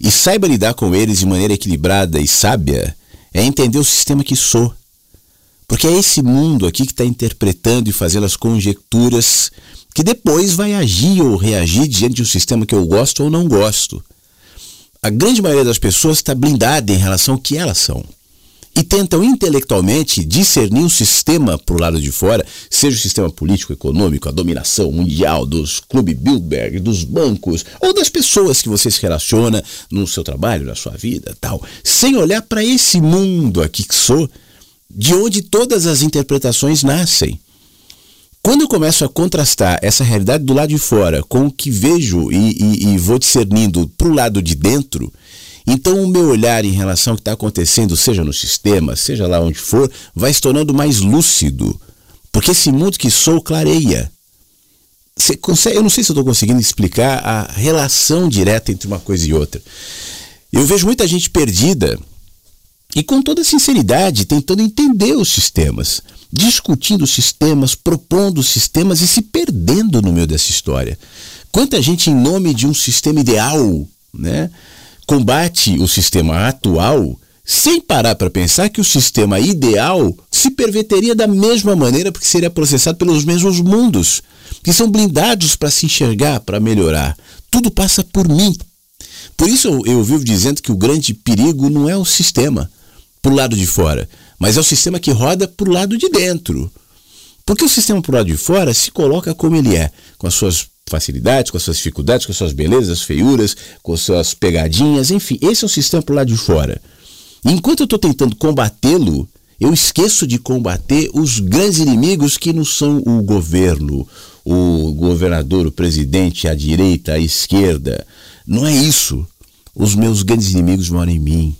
e saiba lidar com eles de maneira equilibrada e sábia, é entender o sistema que sou. Porque é esse mundo aqui que está interpretando e fazendo as conjecturas que depois vai agir ou reagir diante de um sistema que eu gosto ou não gosto. A grande maioria das pessoas está blindada em relação ao que elas são e tentam intelectualmente discernir o sistema para o lado de fora, seja o sistema político, econômico, a dominação mundial dos clubes Bilderberg, dos bancos ou das pessoas que você se relaciona no seu trabalho, na sua vida, tal, sem olhar para esse mundo aqui que sou de onde todas as interpretações nascem. Quando eu começo a contrastar essa realidade do lado de fora com o que vejo e, e, e vou discernindo para o lado de dentro, então o meu olhar em relação ao que está acontecendo, seja no sistema, seja lá onde for, vai se tornando mais lúcido. Porque esse mundo que sou clareia. Você consegue, eu não sei se estou conseguindo explicar a relação direta entre uma coisa e outra. Eu vejo muita gente perdida e com toda sinceridade tentando entender os sistemas discutindo sistemas, propondo sistemas e se perdendo no meio dessa história. Quanta gente, em nome de um sistema ideal, né, combate o sistema atual sem parar para pensar que o sistema ideal se perverteria da mesma maneira porque seria processado pelos mesmos mundos, que são blindados para se enxergar, para melhorar. Tudo passa por mim. Por isso eu, eu vivo dizendo que o grande perigo não é o sistema, para o lado de fora, mas é o sistema que roda para o lado de dentro. Porque o sistema para o lado de fora se coloca como ele é, com as suas facilidades, com as suas dificuldades, com as suas belezas, feiuras, com as suas pegadinhas, enfim, esse é o sistema o lado de fora. Enquanto eu estou tentando combatê-lo, eu esqueço de combater os grandes inimigos que não são o governo, o governador, o presidente, a direita, a esquerda. Não é isso. Os meus grandes inimigos moram em mim.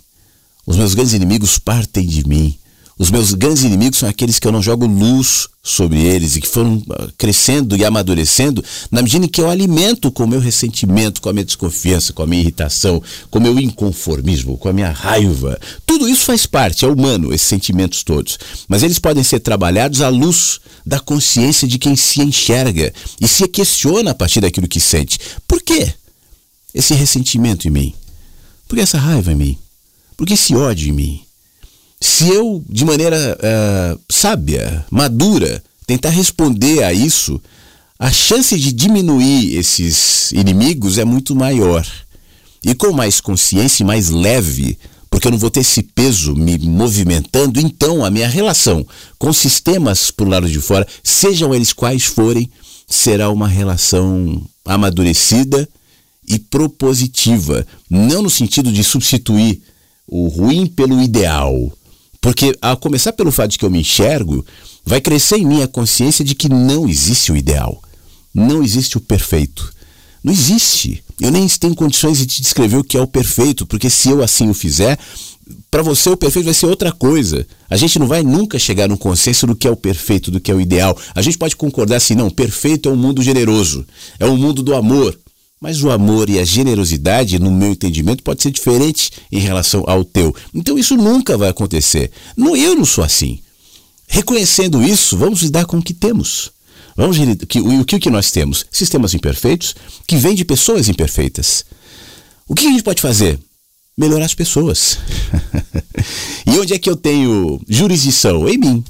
Os meus grandes inimigos partem de mim. Os meus grandes inimigos são aqueles que eu não jogo luz sobre eles e que foram ah, crescendo e amadurecendo na medida em que eu alimento com o meu ressentimento, com a minha desconfiança, com a minha irritação, com o meu inconformismo, com a minha raiva. Tudo isso faz parte, é humano, esses sentimentos todos. Mas eles podem ser trabalhados à luz da consciência de quem se enxerga e se questiona a partir daquilo que sente. Por quê esse ressentimento em mim? Por que essa raiva em mim? Por que esse ódio em mim? Se eu, de maneira uh, sábia, madura, tentar responder a isso, a chance de diminuir esses inimigos é muito maior. E com mais consciência e mais leve, porque eu não vou ter esse peso me movimentando, então a minha relação com sistemas por lado de fora, sejam eles quais forem, será uma relação amadurecida e propositiva, não no sentido de substituir o ruim pelo ideal. Porque, a começar pelo fato de que eu me enxergo, vai crescer em mim a consciência de que não existe o ideal. Não existe o perfeito. Não existe. Eu nem tenho condições de te descrever o que é o perfeito, porque se eu assim o fizer, para você o perfeito vai ser outra coisa. A gente não vai nunca chegar num consenso do que é o perfeito, do que é o ideal. A gente pode concordar assim, não, perfeito é um mundo generoso, é um mundo do amor, mas o amor e a generosidade, no meu entendimento, pode ser diferente em relação ao teu. Então isso nunca vai acontecer. Não, eu não sou assim. Reconhecendo isso, vamos lidar com o que temos. Vamos que, o, o que nós temos? Sistemas imperfeitos que vêm de pessoas imperfeitas. O que a gente pode fazer? Melhorar as pessoas. e onde é que eu tenho jurisdição? Em mim.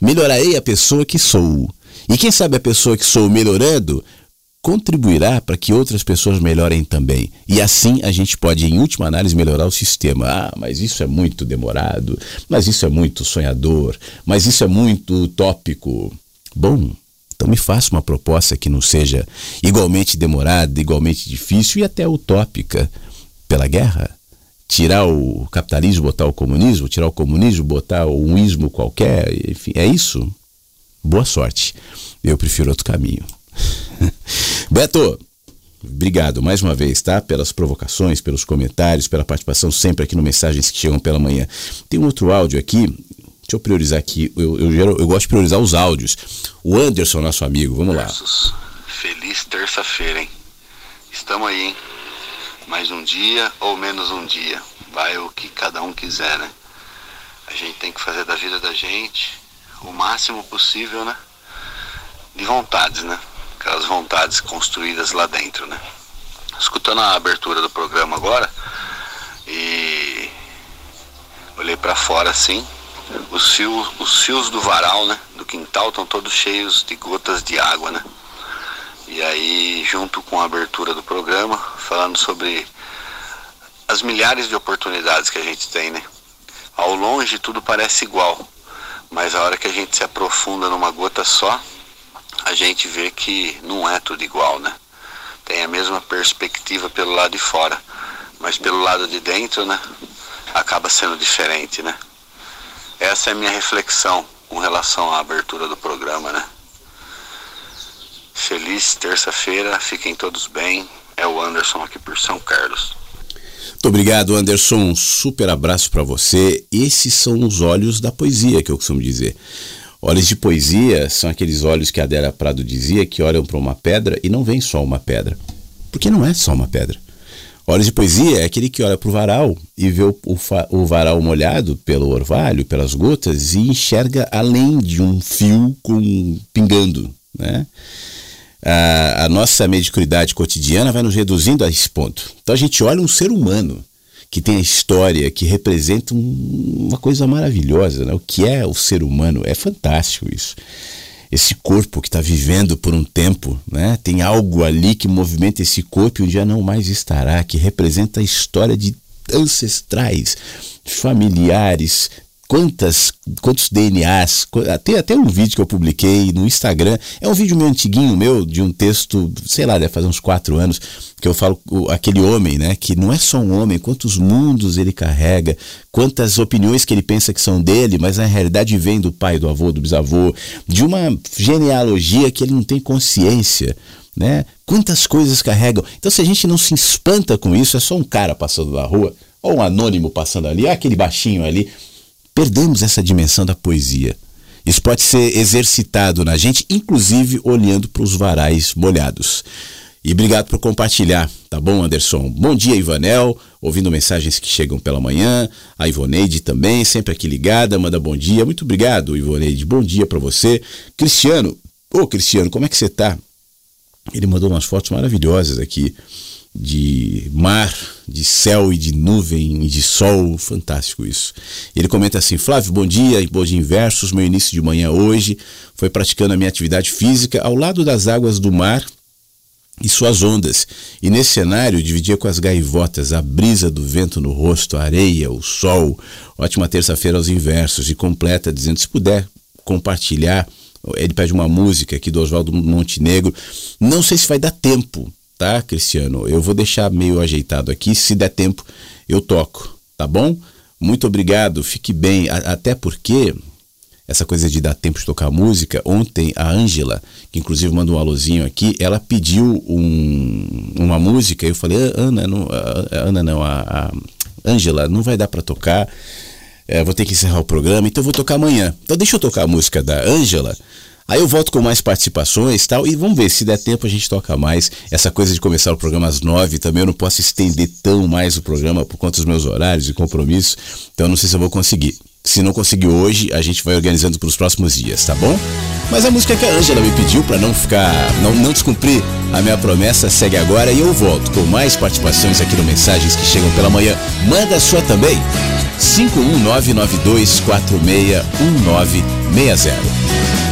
Melhorarei a pessoa que sou. E quem sabe a pessoa que sou melhorando contribuirá para que outras pessoas melhorem também. E assim a gente pode, em última análise, melhorar o sistema. Ah, mas isso é muito demorado, mas isso é muito sonhador, mas isso é muito utópico. Bom, então me faça uma proposta que não seja igualmente demorada, igualmente difícil e até utópica pela guerra. Tirar o capitalismo, botar o comunismo, tirar o comunismo, botar um ismo qualquer, enfim, é isso. Boa sorte. Eu prefiro outro caminho. Beto, obrigado mais uma vez, tá? Pelas provocações, pelos comentários, pela participação sempre aqui no Mensagens que Chegam pela Manhã. Tem um outro áudio aqui, deixa eu priorizar aqui, eu, eu, eu, gosto de priorizar os áudios. O Anderson, nosso amigo, vamos lá. Feliz terça-feira, hein? Estamos aí, hein? Mais um dia ou menos um dia. Vai o que cada um quiser, né? A gente tem que fazer da vida da gente o máximo possível, né? De vontades, né? Aquelas vontades construídas lá dentro, né? Escutando a abertura do programa agora e olhei para fora assim, os fios, os fios do varal, né, do quintal estão todos cheios de gotas de água, né? E aí, junto com a abertura do programa, falando sobre as milhares de oportunidades que a gente tem, né? Ao longe tudo parece igual, mas a hora que a gente se aprofunda numa gota só, a gente vê que não é tudo igual, né? Tem a mesma perspectiva pelo lado de fora, mas pelo lado de dentro, né? Acaba sendo diferente, né? essa é a minha reflexão com relação à abertura do programa, né? Feliz terça-feira, fiquem todos bem. É o Anderson aqui por São Carlos. Muito obrigado, Anderson. Um super abraço para você. Esses são os olhos da poesia que eu costumo dizer. Olhos de poesia são aqueles olhos que a Adela Prado dizia que olham para uma pedra e não vem só uma pedra. Porque não é só uma pedra. Olhos de poesia é aquele que olha para o varal e vê o, o, o, varal molhado pelo orvalho, pelas gotas e enxerga além de um fio com pingando, né? A, a nossa mediocridade cotidiana vai nos reduzindo a esse ponto. Então a gente olha um ser humano que tem a história, que representa um, uma coisa maravilhosa, né? O que é o ser humano? É fantástico isso esse corpo que está vivendo por um tempo, né? Tem algo ali que movimenta esse corpo e um dia não mais estará, que representa a história de ancestrais, familiares, quantas, quantos DNAs. Tem até um vídeo que eu publiquei no Instagram. É um vídeo meio antiguinho meu, de um texto, sei lá, deve fazer uns quatro anos, que eu falo aquele homem, né? Que não é só um homem, quantos mundos ele carrega, quantas opiniões que ele pensa que são dele, mas na realidade vem do pai, do avô, do bisavô, de uma genealogia que ele não tem consciência. Né? Quantas coisas carregam. Então, se a gente não se espanta com isso, é só um cara passando na rua, ou um anônimo passando ali, é aquele baixinho ali, perdemos essa dimensão da poesia. Isso pode ser exercitado na gente, inclusive olhando para os varais molhados. E obrigado por compartilhar, tá bom, Anderson? Bom dia, Ivanel, ouvindo mensagens que chegam pela manhã. A Ivoneide também, sempre aqui ligada, manda bom dia. Muito obrigado, Ivoneide. Bom dia para você. Cristiano, ô Cristiano, como é que você tá? Ele mandou umas fotos maravilhosas aqui de mar, de céu e de nuvem e de sol, fantástico isso. Ele comenta assim: Flávio, bom dia e bom dia em versos. Meu início de manhã hoje foi praticando a minha atividade física ao lado das águas do mar e suas ondas. E nesse cenário dividia com as gaivotas a brisa do vento no rosto, a areia, o sol. Ótima terça-feira aos inversos e completa dizendo se puder compartilhar. Ele pede uma música aqui do Oswaldo Montenegro. Não sei se vai dar tempo tá, Cristiano? Eu vou deixar meio ajeitado aqui, se der tempo eu toco, tá bom? Muito obrigado, fique bem, até porque essa coisa de dar tempo de tocar música, ontem a Ângela, que inclusive mandou um alôzinho aqui, ela pediu um, uma música, eu falei, ah, Ana, não, Ana não, a Ângela, não vai dar para tocar, é, vou ter que encerrar o programa, então eu vou tocar amanhã. Então deixa eu tocar a música da Ângela, Aí eu volto com mais participações tal, e vamos ver se der tempo a gente toca mais. Essa coisa de começar o programa às nove também eu não posso estender tão mais o programa por conta dos meus horários e compromissos, então não sei se eu vou conseguir. Se não conseguir hoje, a gente vai organizando para os próximos dias, tá bom? Mas a música que a Ângela me pediu para não ficar, não, não descumprir a minha promessa segue agora e eu volto com mais participações aqui no Mensagens que chegam pela manhã. Manda sua também. 51992461960.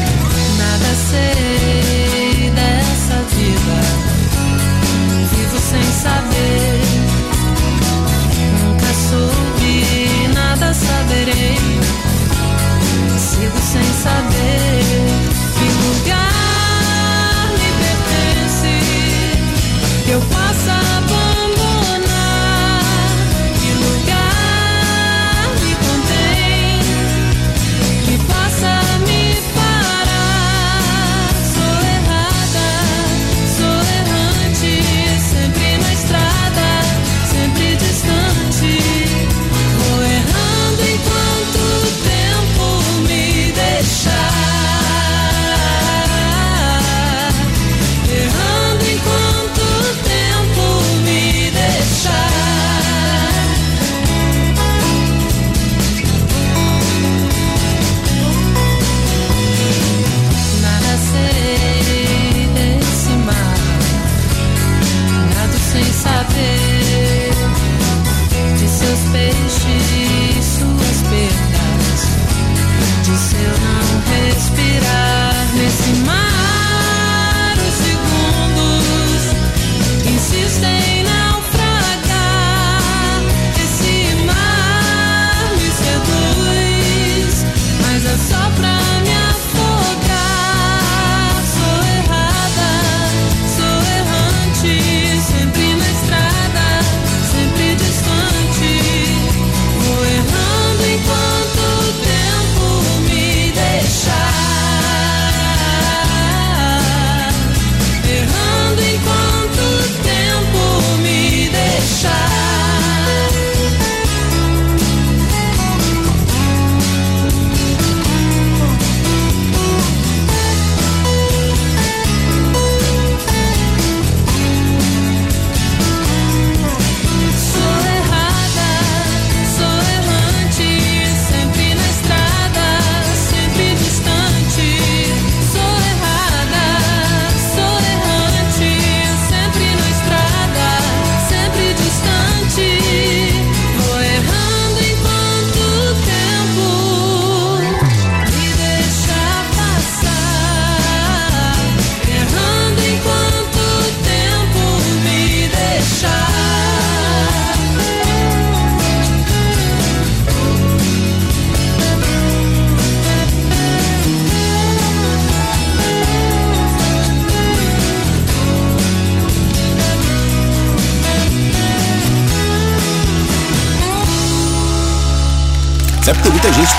she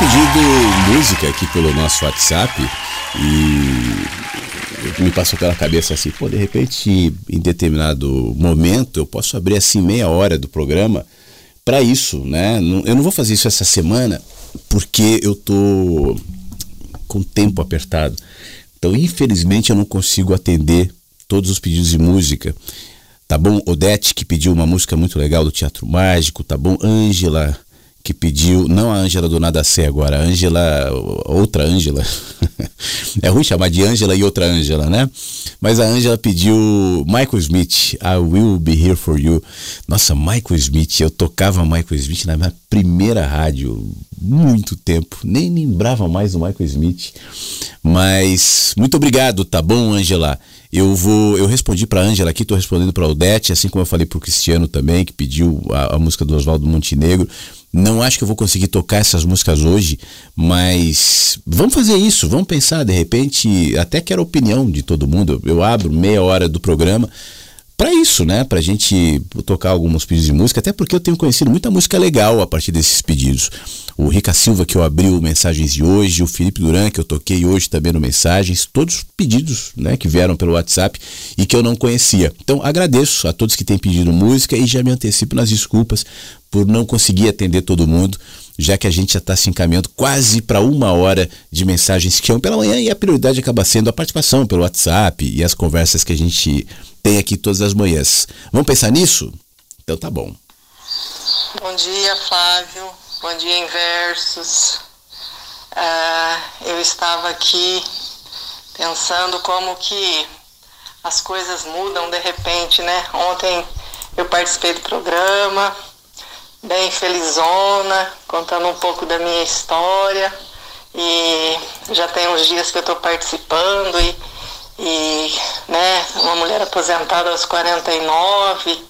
pedindo música aqui pelo nosso WhatsApp e me passou pela cabeça assim, pô, de repente em determinado momento eu posso abrir assim meia hora do programa para isso, né? Eu não vou fazer isso essa semana porque eu tô com tempo apertado. Então, infelizmente, eu não consigo atender todos os pedidos de música. Tá bom? Odete, que pediu uma música muito legal do Teatro Mágico. Tá bom? Ângela, que pediu, não a Ângela do Nada Sé agora, a Ângela, outra Ângela. é ruim chamar de Ângela e outra Ângela, né? Mas a Ângela pediu Michael Smith, I Will Be Here For You. Nossa, Michael Smith, eu tocava Michael Smith na minha primeira rádio, muito tempo, nem lembrava mais do Michael Smith. Mas muito obrigado, tá bom, Ângela? Eu vou, eu respondi para Ângela aqui, estou respondendo para Odete, assim como eu falei para o Cristiano também, que pediu a, a música do Oswaldo Montenegro. Não acho que eu vou conseguir tocar essas músicas hoje, mas vamos fazer isso, vamos pensar, de repente, até quero a opinião de todo mundo. Eu abro meia hora do programa para isso, né? Pra gente tocar alguns pedidos de música, até porque eu tenho conhecido muita música legal a partir desses pedidos. O Rica Silva, que eu abri o Mensagens de hoje, o Felipe Duran, que eu toquei hoje também no Mensagens, todos pedidos, né, que vieram pelo WhatsApp e que eu não conhecia. Então agradeço a todos que têm pedido música e já me antecipo nas desculpas por não conseguir atender todo mundo, já que a gente já está se encaminhando quase para uma hora de mensagens que chegam pela manhã e a prioridade acaba sendo a participação pelo WhatsApp e as conversas que a gente tem aqui todas as manhãs. Vamos pensar nisso? Então tá bom. Bom dia, Flávio. Bom dia, Inversos. Uh, eu estava aqui pensando como que as coisas mudam de repente, né? Ontem eu participei do programa, bem felizona, contando um pouco da minha história. E já tem uns dias que eu estou participando e, e né, uma mulher aposentada aos 49,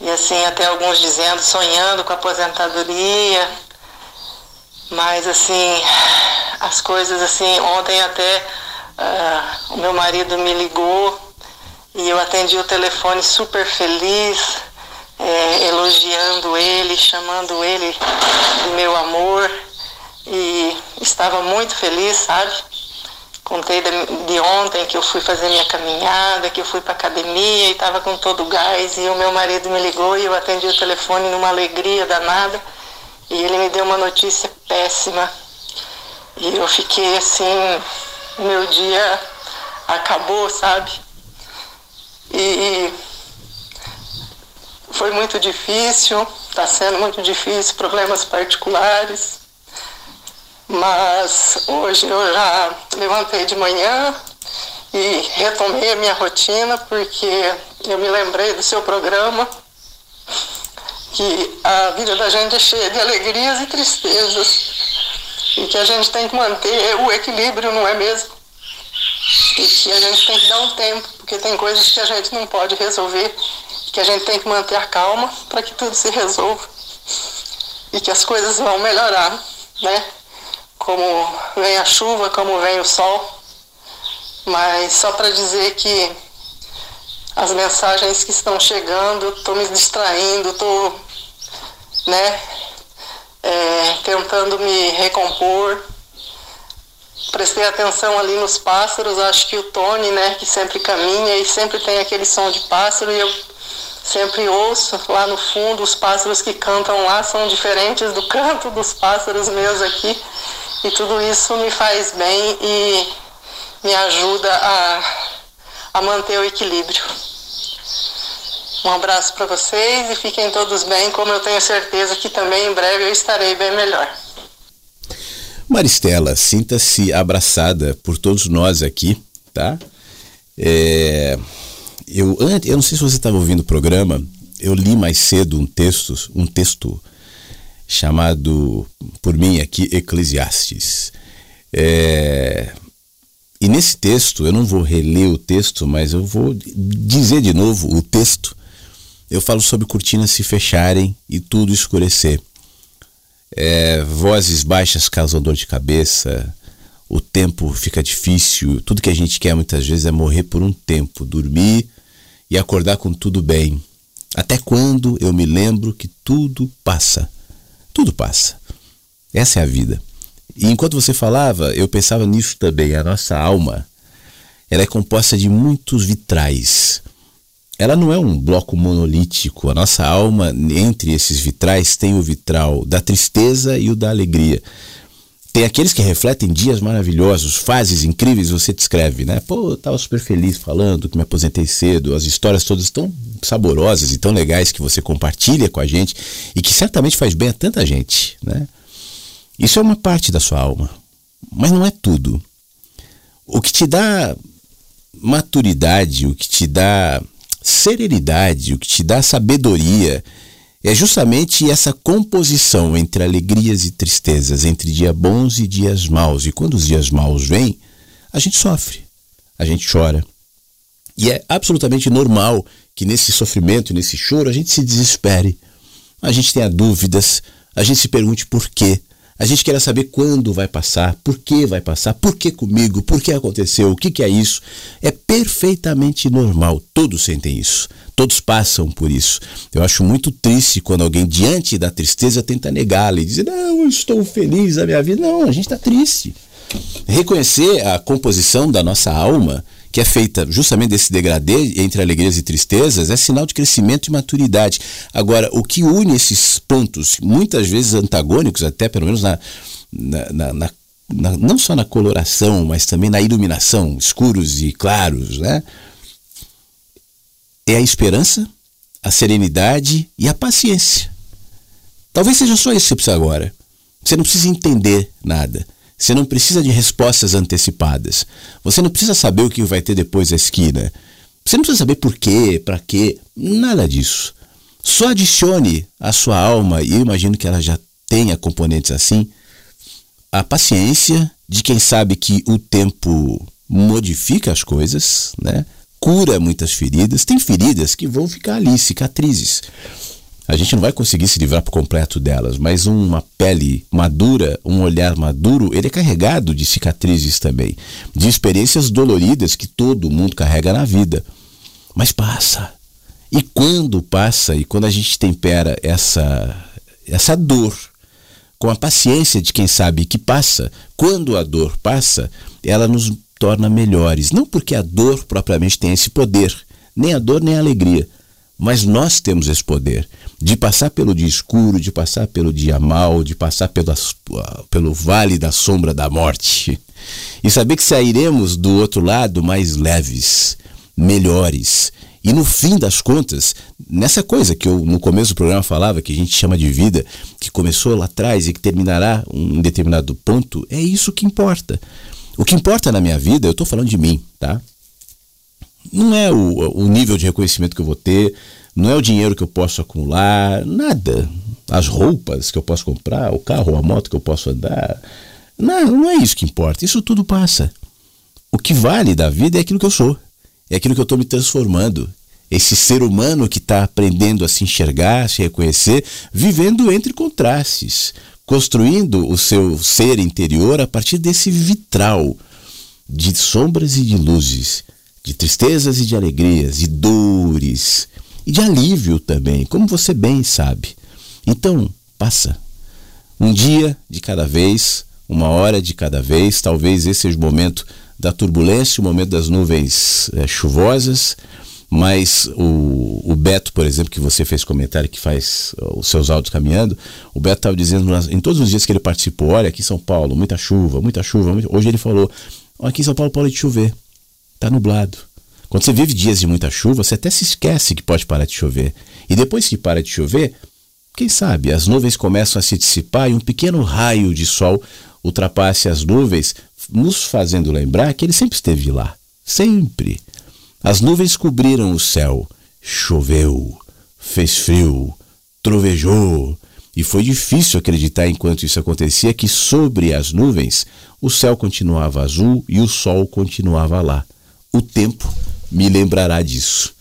e assim até alguns dizendo, sonhando com a aposentadoria. Mas assim, as coisas assim, ontem até uh, o meu marido me ligou e eu atendi o telefone super feliz é, elogiando ele, chamando ele de meu amor e estava muito feliz, sabe? Contei de, ontem que eu fui fazer minha caminhada, que eu fui para academia e estava com todo o gás e o meu marido me ligou e eu atendi o telefone numa alegria danada e ele me deu uma notícia péssima e eu fiquei assim, meu dia acabou, sabe? E foi muito difícil, está sendo muito difícil, problemas particulares. Mas hoje eu já levantei de manhã e retomei a minha rotina porque eu me lembrei do seu programa que a vida da gente é cheia de alegrias e tristezas e que a gente tem que manter o equilíbrio, não é mesmo? E que a gente tem que dar um tempo, porque tem coisas que a gente não pode resolver que a gente tem que manter a calma para que tudo se resolva e que as coisas vão melhorar, né? Como vem a chuva, como vem o sol. Mas só para dizer que as mensagens que estão chegando, estou me distraindo, estou né, é, tentando me recompor. Prestei atenção ali nos pássaros, acho que o Tony, né, que sempre caminha e sempre tem aquele som de pássaro, e eu sempre ouço lá no fundo os pássaros que cantam lá são diferentes do canto dos pássaros meus aqui e tudo isso me faz bem e me ajuda a, a manter o equilíbrio. Um abraço para vocês e fiquem todos bem, como eu tenho certeza que também em breve eu estarei bem melhor. Maristela, sinta-se abraçada por todos nós aqui, tá? É, eu, eu não sei se você estava ouvindo o programa, eu li mais cedo um texto, um texto chamado por mim aqui Eclesiastes. É, e nesse texto, eu não vou reler o texto, mas eu vou dizer de novo o texto. Eu falo sobre cortinas se fecharem e tudo escurecer. É, vozes baixas causam dor de cabeça, o tempo fica difícil. Tudo que a gente quer muitas vezes é morrer por um tempo, dormir e acordar com tudo bem. Até quando eu me lembro que tudo passa. Tudo passa. Essa é a vida. E enquanto você falava, eu pensava nisso também. A nossa alma, ela é composta de muitos vitrais. Ela não é um bloco monolítico. A nossa alma, entre esses vitrais, tem o vitral da tristeza e o da alegria. Tem aqueles que refletem dias maravilhosos, fases incríveis, você descreve, né? Pô, eu tava super feliz falando que me aposentei cedo, as histórias todas tão saborosas e tão legais que você compartilha com a gente e que certamente faz bem a tanta gente, né? Isso é uma parte da sua alma, mas não é tudo. O que te dá maturidade, o que te dá serenidade, o que te dá sabedoria, é justamente essa composição entre alegrias e tristezas, entre dias bons e dias maus. E quando os dias maus vêm, a gente sofre, a gente chora. E é absolutamente normal que nesse sofrimento, nesse choro, a gente se desespere. A gente tenha dúvidas, a gente se pergunte por quê. A gente quer saber quando vai passar, por que vai passar, por que comigo, por que aconteceu, o que, que é isso. É perfeitamente normal, todos sentem isso, todos passam por isso. Eu acho muito triste quando alguém, diante da tristeza, tenta negá-la e dizer: Não, eu estou feliz a minha vida. Não, a gente está triste. Reconhecer a composição da nossa alma que é feita justamente desse degradê entre alegrias e tristezas, é sinal de crescimento e maturidade. Agora, o que une esses pontos, muitas vezes antagônicos, até pelo menos na, na, na, na não só na coloração, mas também na iluminação, escuros e claros, né? É a esperança, a serenidade e a paciência. Talvez seja só isso que você precisa agora. Você não precisa entender nada. Você não precisa de respostas antecipadas. Você não precisa saber o que vai ter depois da esquina. Você não precisa saber por quê, para quê, nada disso. Só adicione à sua alma, e eu imagino que ela já tenha componentes assim, a paciência de quem sabe que o tempo modifica as coisas, né? cura muitas feridas. Tem feridas que vão ficar ali, cicatrizes a gente não vai conseguir se livrar por completo delas, mas uma pele madura, um olhar maduro, ele é carregado de cicatrizes também, de experiências doloridas que todo mundo carrega na vida. Mas passa. E quando passa, e quando a gente tempera essa, essa dor com a paciência de quem sabe que passa, quando a dor passa, ela nos torna melhores. Não porque a dor propriamente tem esse poder, nem a dor nem a alegria, mas nós temos esse poder de passar pelo dia escuro, de passar pelo dia mau, de passar pelas, pelo vale da sombra da morte. E saber que sairemos do outro lado mais leves, melhores. E no fim das contas, nessa coisa que eu no começo do programa falava, que a gente chama de vida, que começou lá atrás e que terminará um determinado ponto, é isso que importa. O que importa na minha vida, eu estou falando de mim, tá? Não é o, o nível de reconhecimento que eu vou ter, não é o dinheiro que eu posso acumular, nada. As roupas que eu posso comprar, o carro, a moto que eu posso andar. Não, não é isso que importa. Isso tudo passa. O que vale da vida é aquilo que eu sou. É aquilo que eu estou me transformando. Esse ser humano que está aprendendo a se enxergar, a se reconhecer, vivendo entre contrastes, construindo o seu ser interior a partir desse vitral de sombras e de luzes, de tristezas e de alegrias, de dores, e de alívio também, como você bem sabe. Então, passa. Um dia de cada vez, uma hora de cada vez, talvez esse seja o momento da turbulência, o momento das nuvens é, chuvosas, mas o, o, Beto, por exemplo, que você fez comentário, que faz os seus áudios caminhando, o Beto estava dizendo em todos os dias que ele participou, olha, aqui em São Paulo, muita chuva, muita chuva. Muita... Hoje ele falou, aqui em São Paulo pode chover, está nublado. Quando você vive dias de muita chuva, você até se esquece que pode parar de chover. E depois que para de chover, quem sabe as nuvens começam a se dissipar e um pequeno raio de sol ultrapasse as nuvens, nos fazendo lembrar que ele sempre esteve lá. Sempre. As nuvens cobriram o céu. Choveu, fez frio, trovejou. E foi difícil acreditar enquanto isso acontecia que sobre as nuvens o céu continuava azul e o sol continuava lá. O tempo me lembrará disso.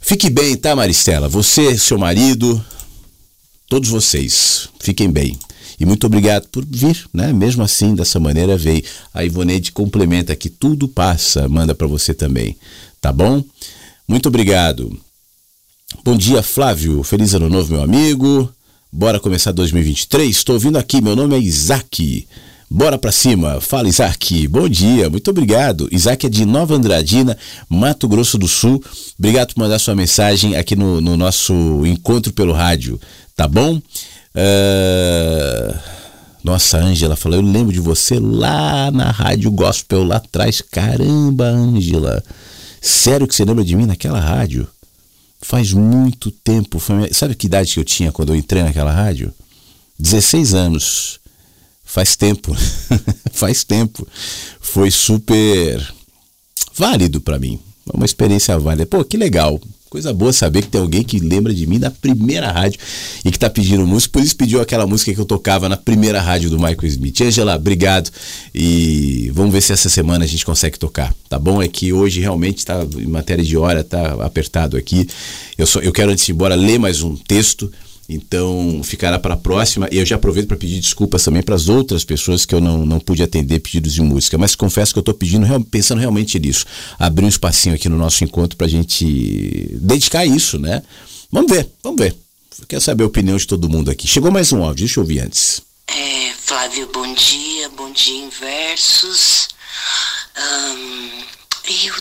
Fique bem, tá, Maristela? Você, seu marido, todos vocês, fiquem bem. E muito obrigado por vir, né? Mesmo assim, dessa maneira veio. A Ivoneide complementa que tudo passa, manda para você também, tá bom? Muito obrigado. Bom dia, Flávio. Feliz ano novo, meu amigo. Bora começar 2023? Estou ouvindo aqui, meu nome é Isaac. Bora pra cima. Fala, Isaac. Bom dia, muito obrigado. Isaac é de Nova Andradina, Mato Grosso do Sul. Obrigado por mandar sua mensagem aqui no, no nosso encontro pelo rádio, tá bom? Uh... Nossa, Ângela falou, eu lembro de você lá na Rádio Gospel, lá atrás. Caramba, Ângela. Sério que você lembra de mim naquela rádio? Faz muito tempo. Foi... Sabe que idade que eu tinha quando eu entrei naquela rádio? 16 anos. Faz tempo. Faz tempo. Foi super válido para mim. Uma experiência válida. Pô, que legal. Coisa boa saber que tem alguém que lembra de mim da primeira rádio e que tá pedindo música. Por isso pediu aquela música que eu tocava na primeira rádio do Michael Smith. Angela, obrigado. E vamos ver se essa semana a gente consegue tocar. Tá bom? É que hoje realmente tá em matéria de hora, tá apertado aqui. Eu, só, eu quero, antes de ir embora, ler mais um texto então ficará para a próxima. E eu já aproveito para pedir desculpas também para as outras pessoas que eu não, não pude atender pedidos de música. Mas confesso que eu estou pedindo, pensando realmente nisso. Abrir um espacinho aqui no nosso encontro para a gente dedicar isso, né? Vamos ver, vamos ver. Quero saber a opinião de todo mundo aqui. Chegou mais um áudio, deixa eu ouvir antes. É, Flávio, bom dia, bom dia em versos. Um, eu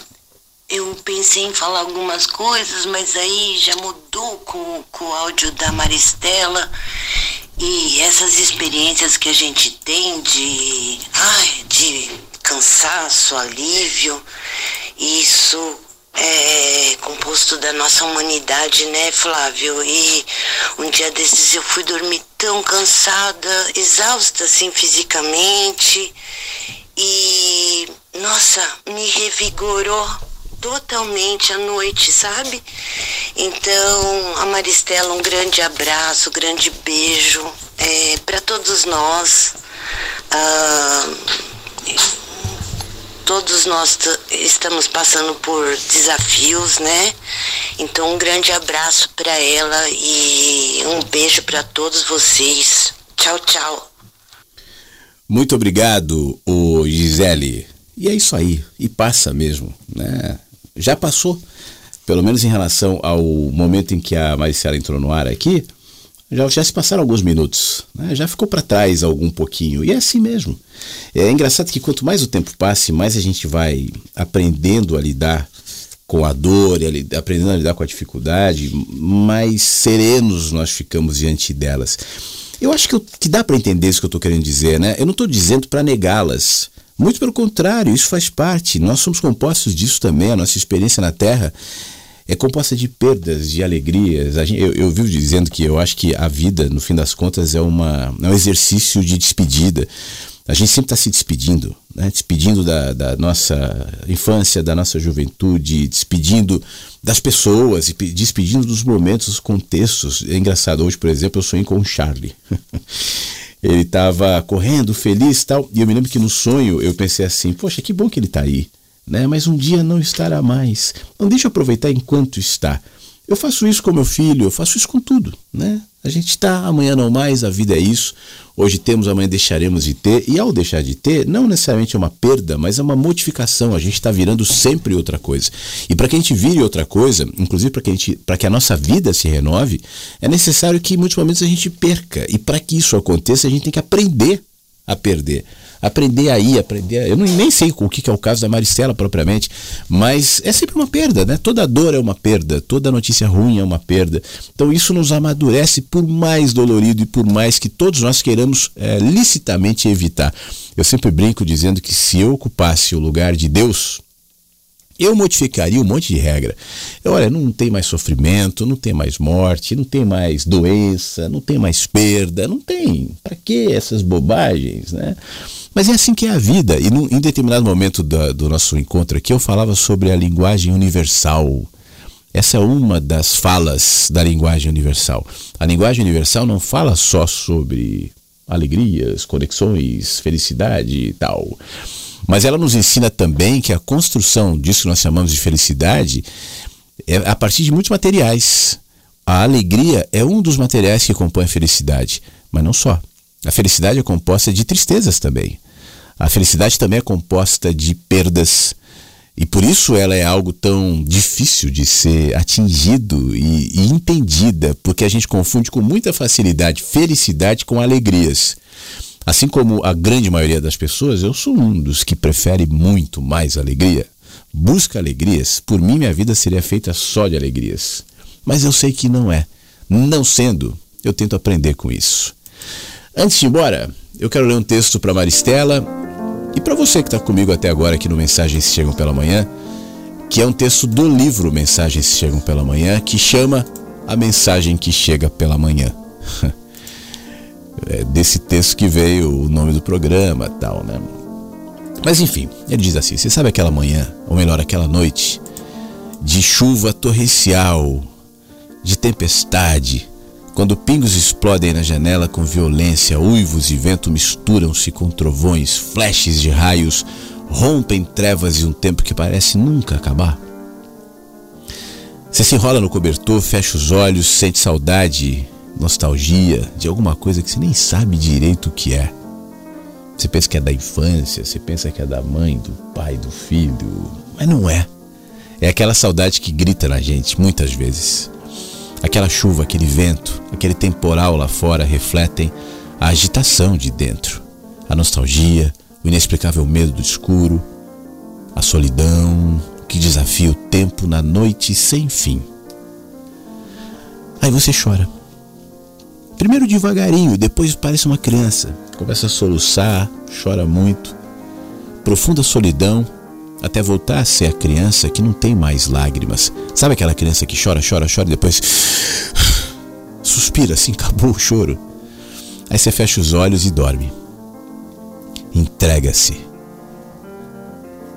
eu pensei em falar algumas coisas, mas aí já mudou com, com o áudio da Maristela. E essas experiências que a gente tem de, ai, de cansaço, alívio, isso é composto da nossa humanidade, né, Flávio? E um dia desses eu fui dormir tão cansada, exausta assim fisicamente. E nossa, me revigorou totalmente à noite, sabe? Então, a Maristela, um grande abraço, um grande beijo é, para todos nós. Ah, todos nós estamos passando por desafios, né? Então, um grande abraço para ela e um beijo para todos vocês. Tchau, tchau. Muito obrigado, o Gisele. E é isso aí, e passa mesmo, né? Já passou, pelo menos em relação ao momento em que a Maricela entrou no ar aqui, já, já se passaram alguns minutos, né? já ficou para trás algum pouquinho, e é assim mesmo. É engraçado que quanto mais o tempo passe, mais a gente vai aprendendo a lidar com a dor, e aprendendo a lidar com a dificuldade, mais serenos nós ficamos diante delas. Eu acho que, eu, que dá para entender isso que eu estou querendo dizer, né? Eu não estou dizendo para negá-las, muito pelo contrário, isso faz parte. Nós somos compostos disso também. A nossa experiência na Terra é composta de perdas, de alegrias. Gente, eu, eu vivo dizendo que eu acho que a vida, no fim das contas, é, uma, é um exercício de despedida. A gente sempre está se despedindo, né? despedindo da, da, nossa infância, da nossa juventude, despedindo das pessoas, despedindo dos momentos, dos contextos. É engraçado, hoje, por exemplo, eu sonhei com o Charlie. ele estava correndo, feliz e tal. E eu me lembro que no sonho eu pensei assim: poxa, que bom que ele está aí, né? Mas um dia não estará mais. Então deixa eu aproveitar enquanto está. Eu faço isso com meu filho, eu faço isso com tudo, né? A gente está, amanhã não mais, a vida é isso. Hoje temos, amanhã deixaremos de ter. E ao deixar de ter, não necessariamente é uma perda, mas é uma modificação. A gente está virando sempre outra coisa. E para que a gente vire outra coisa, inclusive para que, a que a nossa vida se renove, é necessário que muitos momentos a gente perca. E para que isso aconteça, a gente tem que aprender a perder aprender aí, aprender. Eu nem sei o que é o caso da Maristela propriamente, mas é sempre uma perda, né? Toda dor é uma perda, toda notícia ruim é uma perda. Então isso nos amadurece por mais dolorido e por mais que todos nós queiramos é, licitamente evitar. Eu sempre brinco dizendo que se eu ocupasse o lugar de Deus, eu modificaria um monte de regra. Olha, não tem mais sofrimento, não tem mais morte, não tem mais doença, não tem mais perda, não tem. Para que essas bobagens, né? Mas é assim que é a vida. E num, em determinado momento do, do nosso encontro aqui, eu falava sobre a linguagem universal. Essa é uma das falas da linguagem universal. A linguagem universal não fala só sobre alegrias, conexões, felicidade e tal. Mas ela nos ensina também que a construção disso que nós chamamos de felicidade é a partir de muitos materiais. A alegria é um dos materiais que compõe a felicidade, mas não só. A felicidade é composta de tristezas também. A felicidade também é composta de perdas, E por isso ela é algo tão difícil de ser atingido e, e, entendida, porque a gente confunde com muita facilidade felicidade com alegrias. Assim como a grande maioria das pessoas, eu sou um dos que prefere muito mais alegria. Busca alegrias. Por mim, minha vida seria feita só de alegrias. Mas eu sei que não é. Não sendo, eu tento aprender com isso. Antes de ir embora, eu quero ler um texto para Maristela e para você que está comigo até agora aqui no Mensagens Chegam pela Manhã, que é um texto do livro Mensagens Chegam pela Manhã, que chama A Mensagem que Chega pela Manhã. é desse texto que veio o nome do programa tal, né? Mas enfim, ele diz assim: você sabe aquela manhã, ou melhor, aquela noite, de chuva torrencial, de tempestade, quando pingos explodem na janela com violência, uivos e vento misturam-se com trovões, flashes de raios, rompem trevas e um tempo que parece nunca acabar. Você se enrola no cobertor, fecha os olhos, sente saudade, nostalgia de alguma coisa que você nem sabe direito o que é. Você pensa que é da infância, você pensa que é da mãe, do pai, do filho, mas não é. É aquela saudade que grita na gente muitas vezes. Aquela chuva, aquele vento, aquele temporal lá fora refletem a agitação de dentro, a nostalgia, o inexplicável medo do escuro, a solidão que desafia o tempo na noite sem fim. Aí você chora. Primeiro devagarinho, depois parece uma criança. Começa a soluçar, chora muito. Profunda solidão, até voltar a ser a criança que não tem mais lágrimas. Sabe aquela criança que chora, chora, chora e depois suspira assim, acabou o choro. Aí você fecha os olhos e dorme. Entrega-se.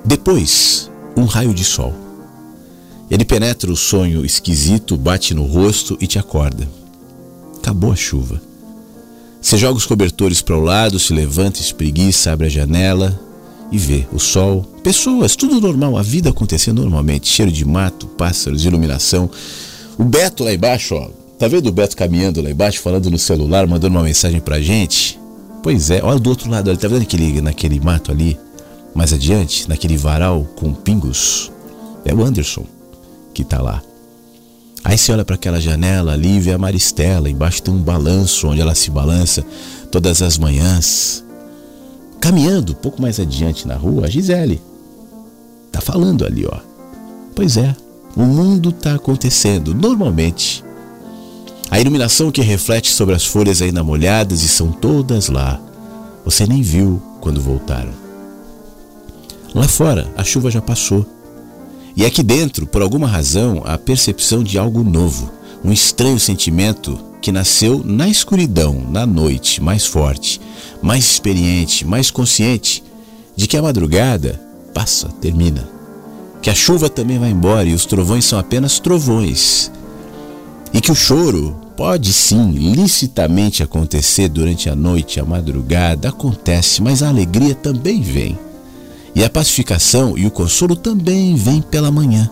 Depois, um raio de sol. Ele penetra o sonho esquisito, bate no rosto e te acorda. Acabou a chuva. Você joga os cobertores para o lado, se levanta, espreguiça, abre a janela, e vê o sol, pessoas, tudo normal, a vida acontecendo normalmente, cheiro de mato, pássaros, iluminação. O Beto lá embaixo, ó, tá vendo o Beto caminhando lá embaixo, falando no celular, mandando uma mensagem pra gente? Pois é, olha do outro lado, ele tá vendo aquele, naquele mato ali, mais adiante, naquele varal com pingos? É o Anderson que tá lá. Aí você olha para aquela janela ali e vê a Maristela, embaixo tem um balanço onde ela se balança todas as manhãs. Caminhando pouco mais adiante na rua, a Gisele tá falando ali, ó. Pois é, o mundo tá acontecendo normalmente. A iluminação que reflete sobre as folhas ainda molhadas e são todas lá. Você nem viu quando voltaram. Lá fora, a chuva já passou. E aqui dentro, por alguma razão, a percepção de algo novo, um estranho sentimento que nasceu na escuridão, na noite, mais forte, mais experiente, mais consciente de que a madrugada passa, termina. Que a chuva também vai embora e os trovões são apenas trovões. E que o choro pode sim licitamente acontecer durante a noite, a madrugada, acontece, mas a alegria também vem. E a pacificação e o consolo também vêm pela manhã.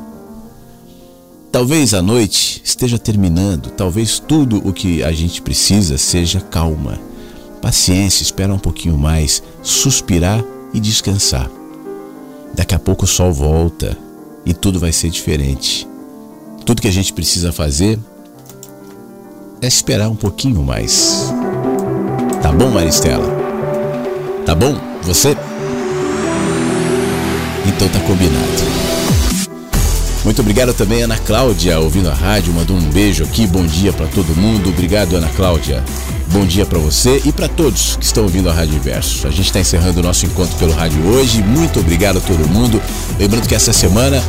Talvez a noite esteja terminando, talvez tudo o que a gente precisa seja calma, paciência, esperar um pouquinho mais, suspirar e descansar. Daqui a pouco o sol volta e tudo vai ser diferente. Tudo que a gente precisa fazer é esperar um pouquinho mais. Tá bom, Maristela? Tá bom? Você? Então tá combinado. Muito obrigado também, Ana Cláudia, ouvindo a rádio, mandou um beijo aqui, bom dia para todo mundo. Obrigado, Ana Cláudia. Bom dia para você e para todos que estão ouvindo a Rádio Inverso. A gente está encerrando o nosso encontro pelo rádio hoje. Muito obrigado a todo mundo. Lembrando que essa semana,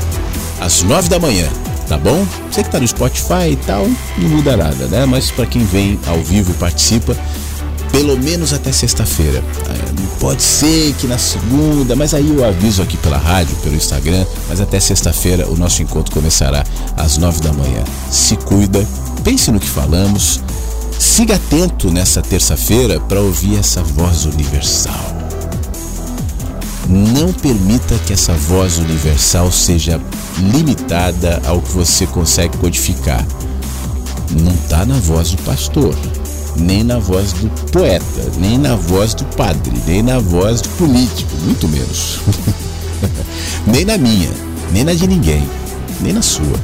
às nove da manhã, tá bom? Você que está no Spotify e tal, não muda nada, né? Mas para quem vem ao vivo e participa, pelo menos até sexta-feira. Pode ser que na segunda, mas aí eu aviso aqui pela rádio, pelo Instagram, mas até sexta-feira o nosso encontro começará às nove da manhã. Se cuida, pense no que falamos, siga atento nessa terça-feira para ouvir essa voz universal. Não permita que essa voz universal seja limitada ao que você consegue codificar. Não está na voz do pastor, nem na voz do poeta, nem na voz do padre, nem na voz do político, muito menos. nem na minha. nem na de ninguém, nem na sua.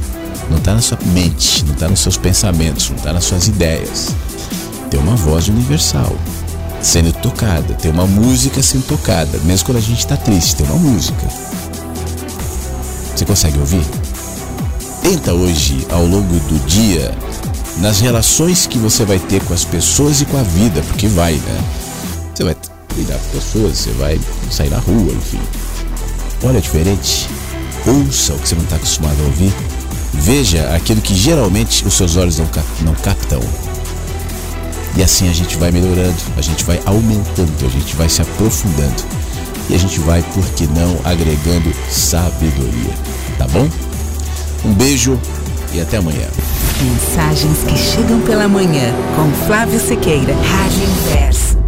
Não está na sua mente, não está nos seus pensamentos, não está nas suas ideias. Tem uma voz universal sendo tocada, tem uma música sendo tocada, mesmo quando a gente está triste, tem uma música. Você consegue ouvir? Tenta hoje, ao longo do dia, nas relações que você vai ter com as pessoas e com a vida, porque vai, né? Você vai cuidar com pessoas, você vai sair na rua, enfim. Olha diferente. Ouça o que você não está acostumado a ouvir. Veja aquilo que geralmente os seus olhos não, cap não captam. E assim a gente vai melhorando, a gente vai aumentando, a gente vai se aprofundando. E a gente vai, por que não, agregando sabedoria. Tá bom? Um beijo e até amanhã. Mensagens que chegam pela manhã com Flávio Sequeira, Rádio Inverso.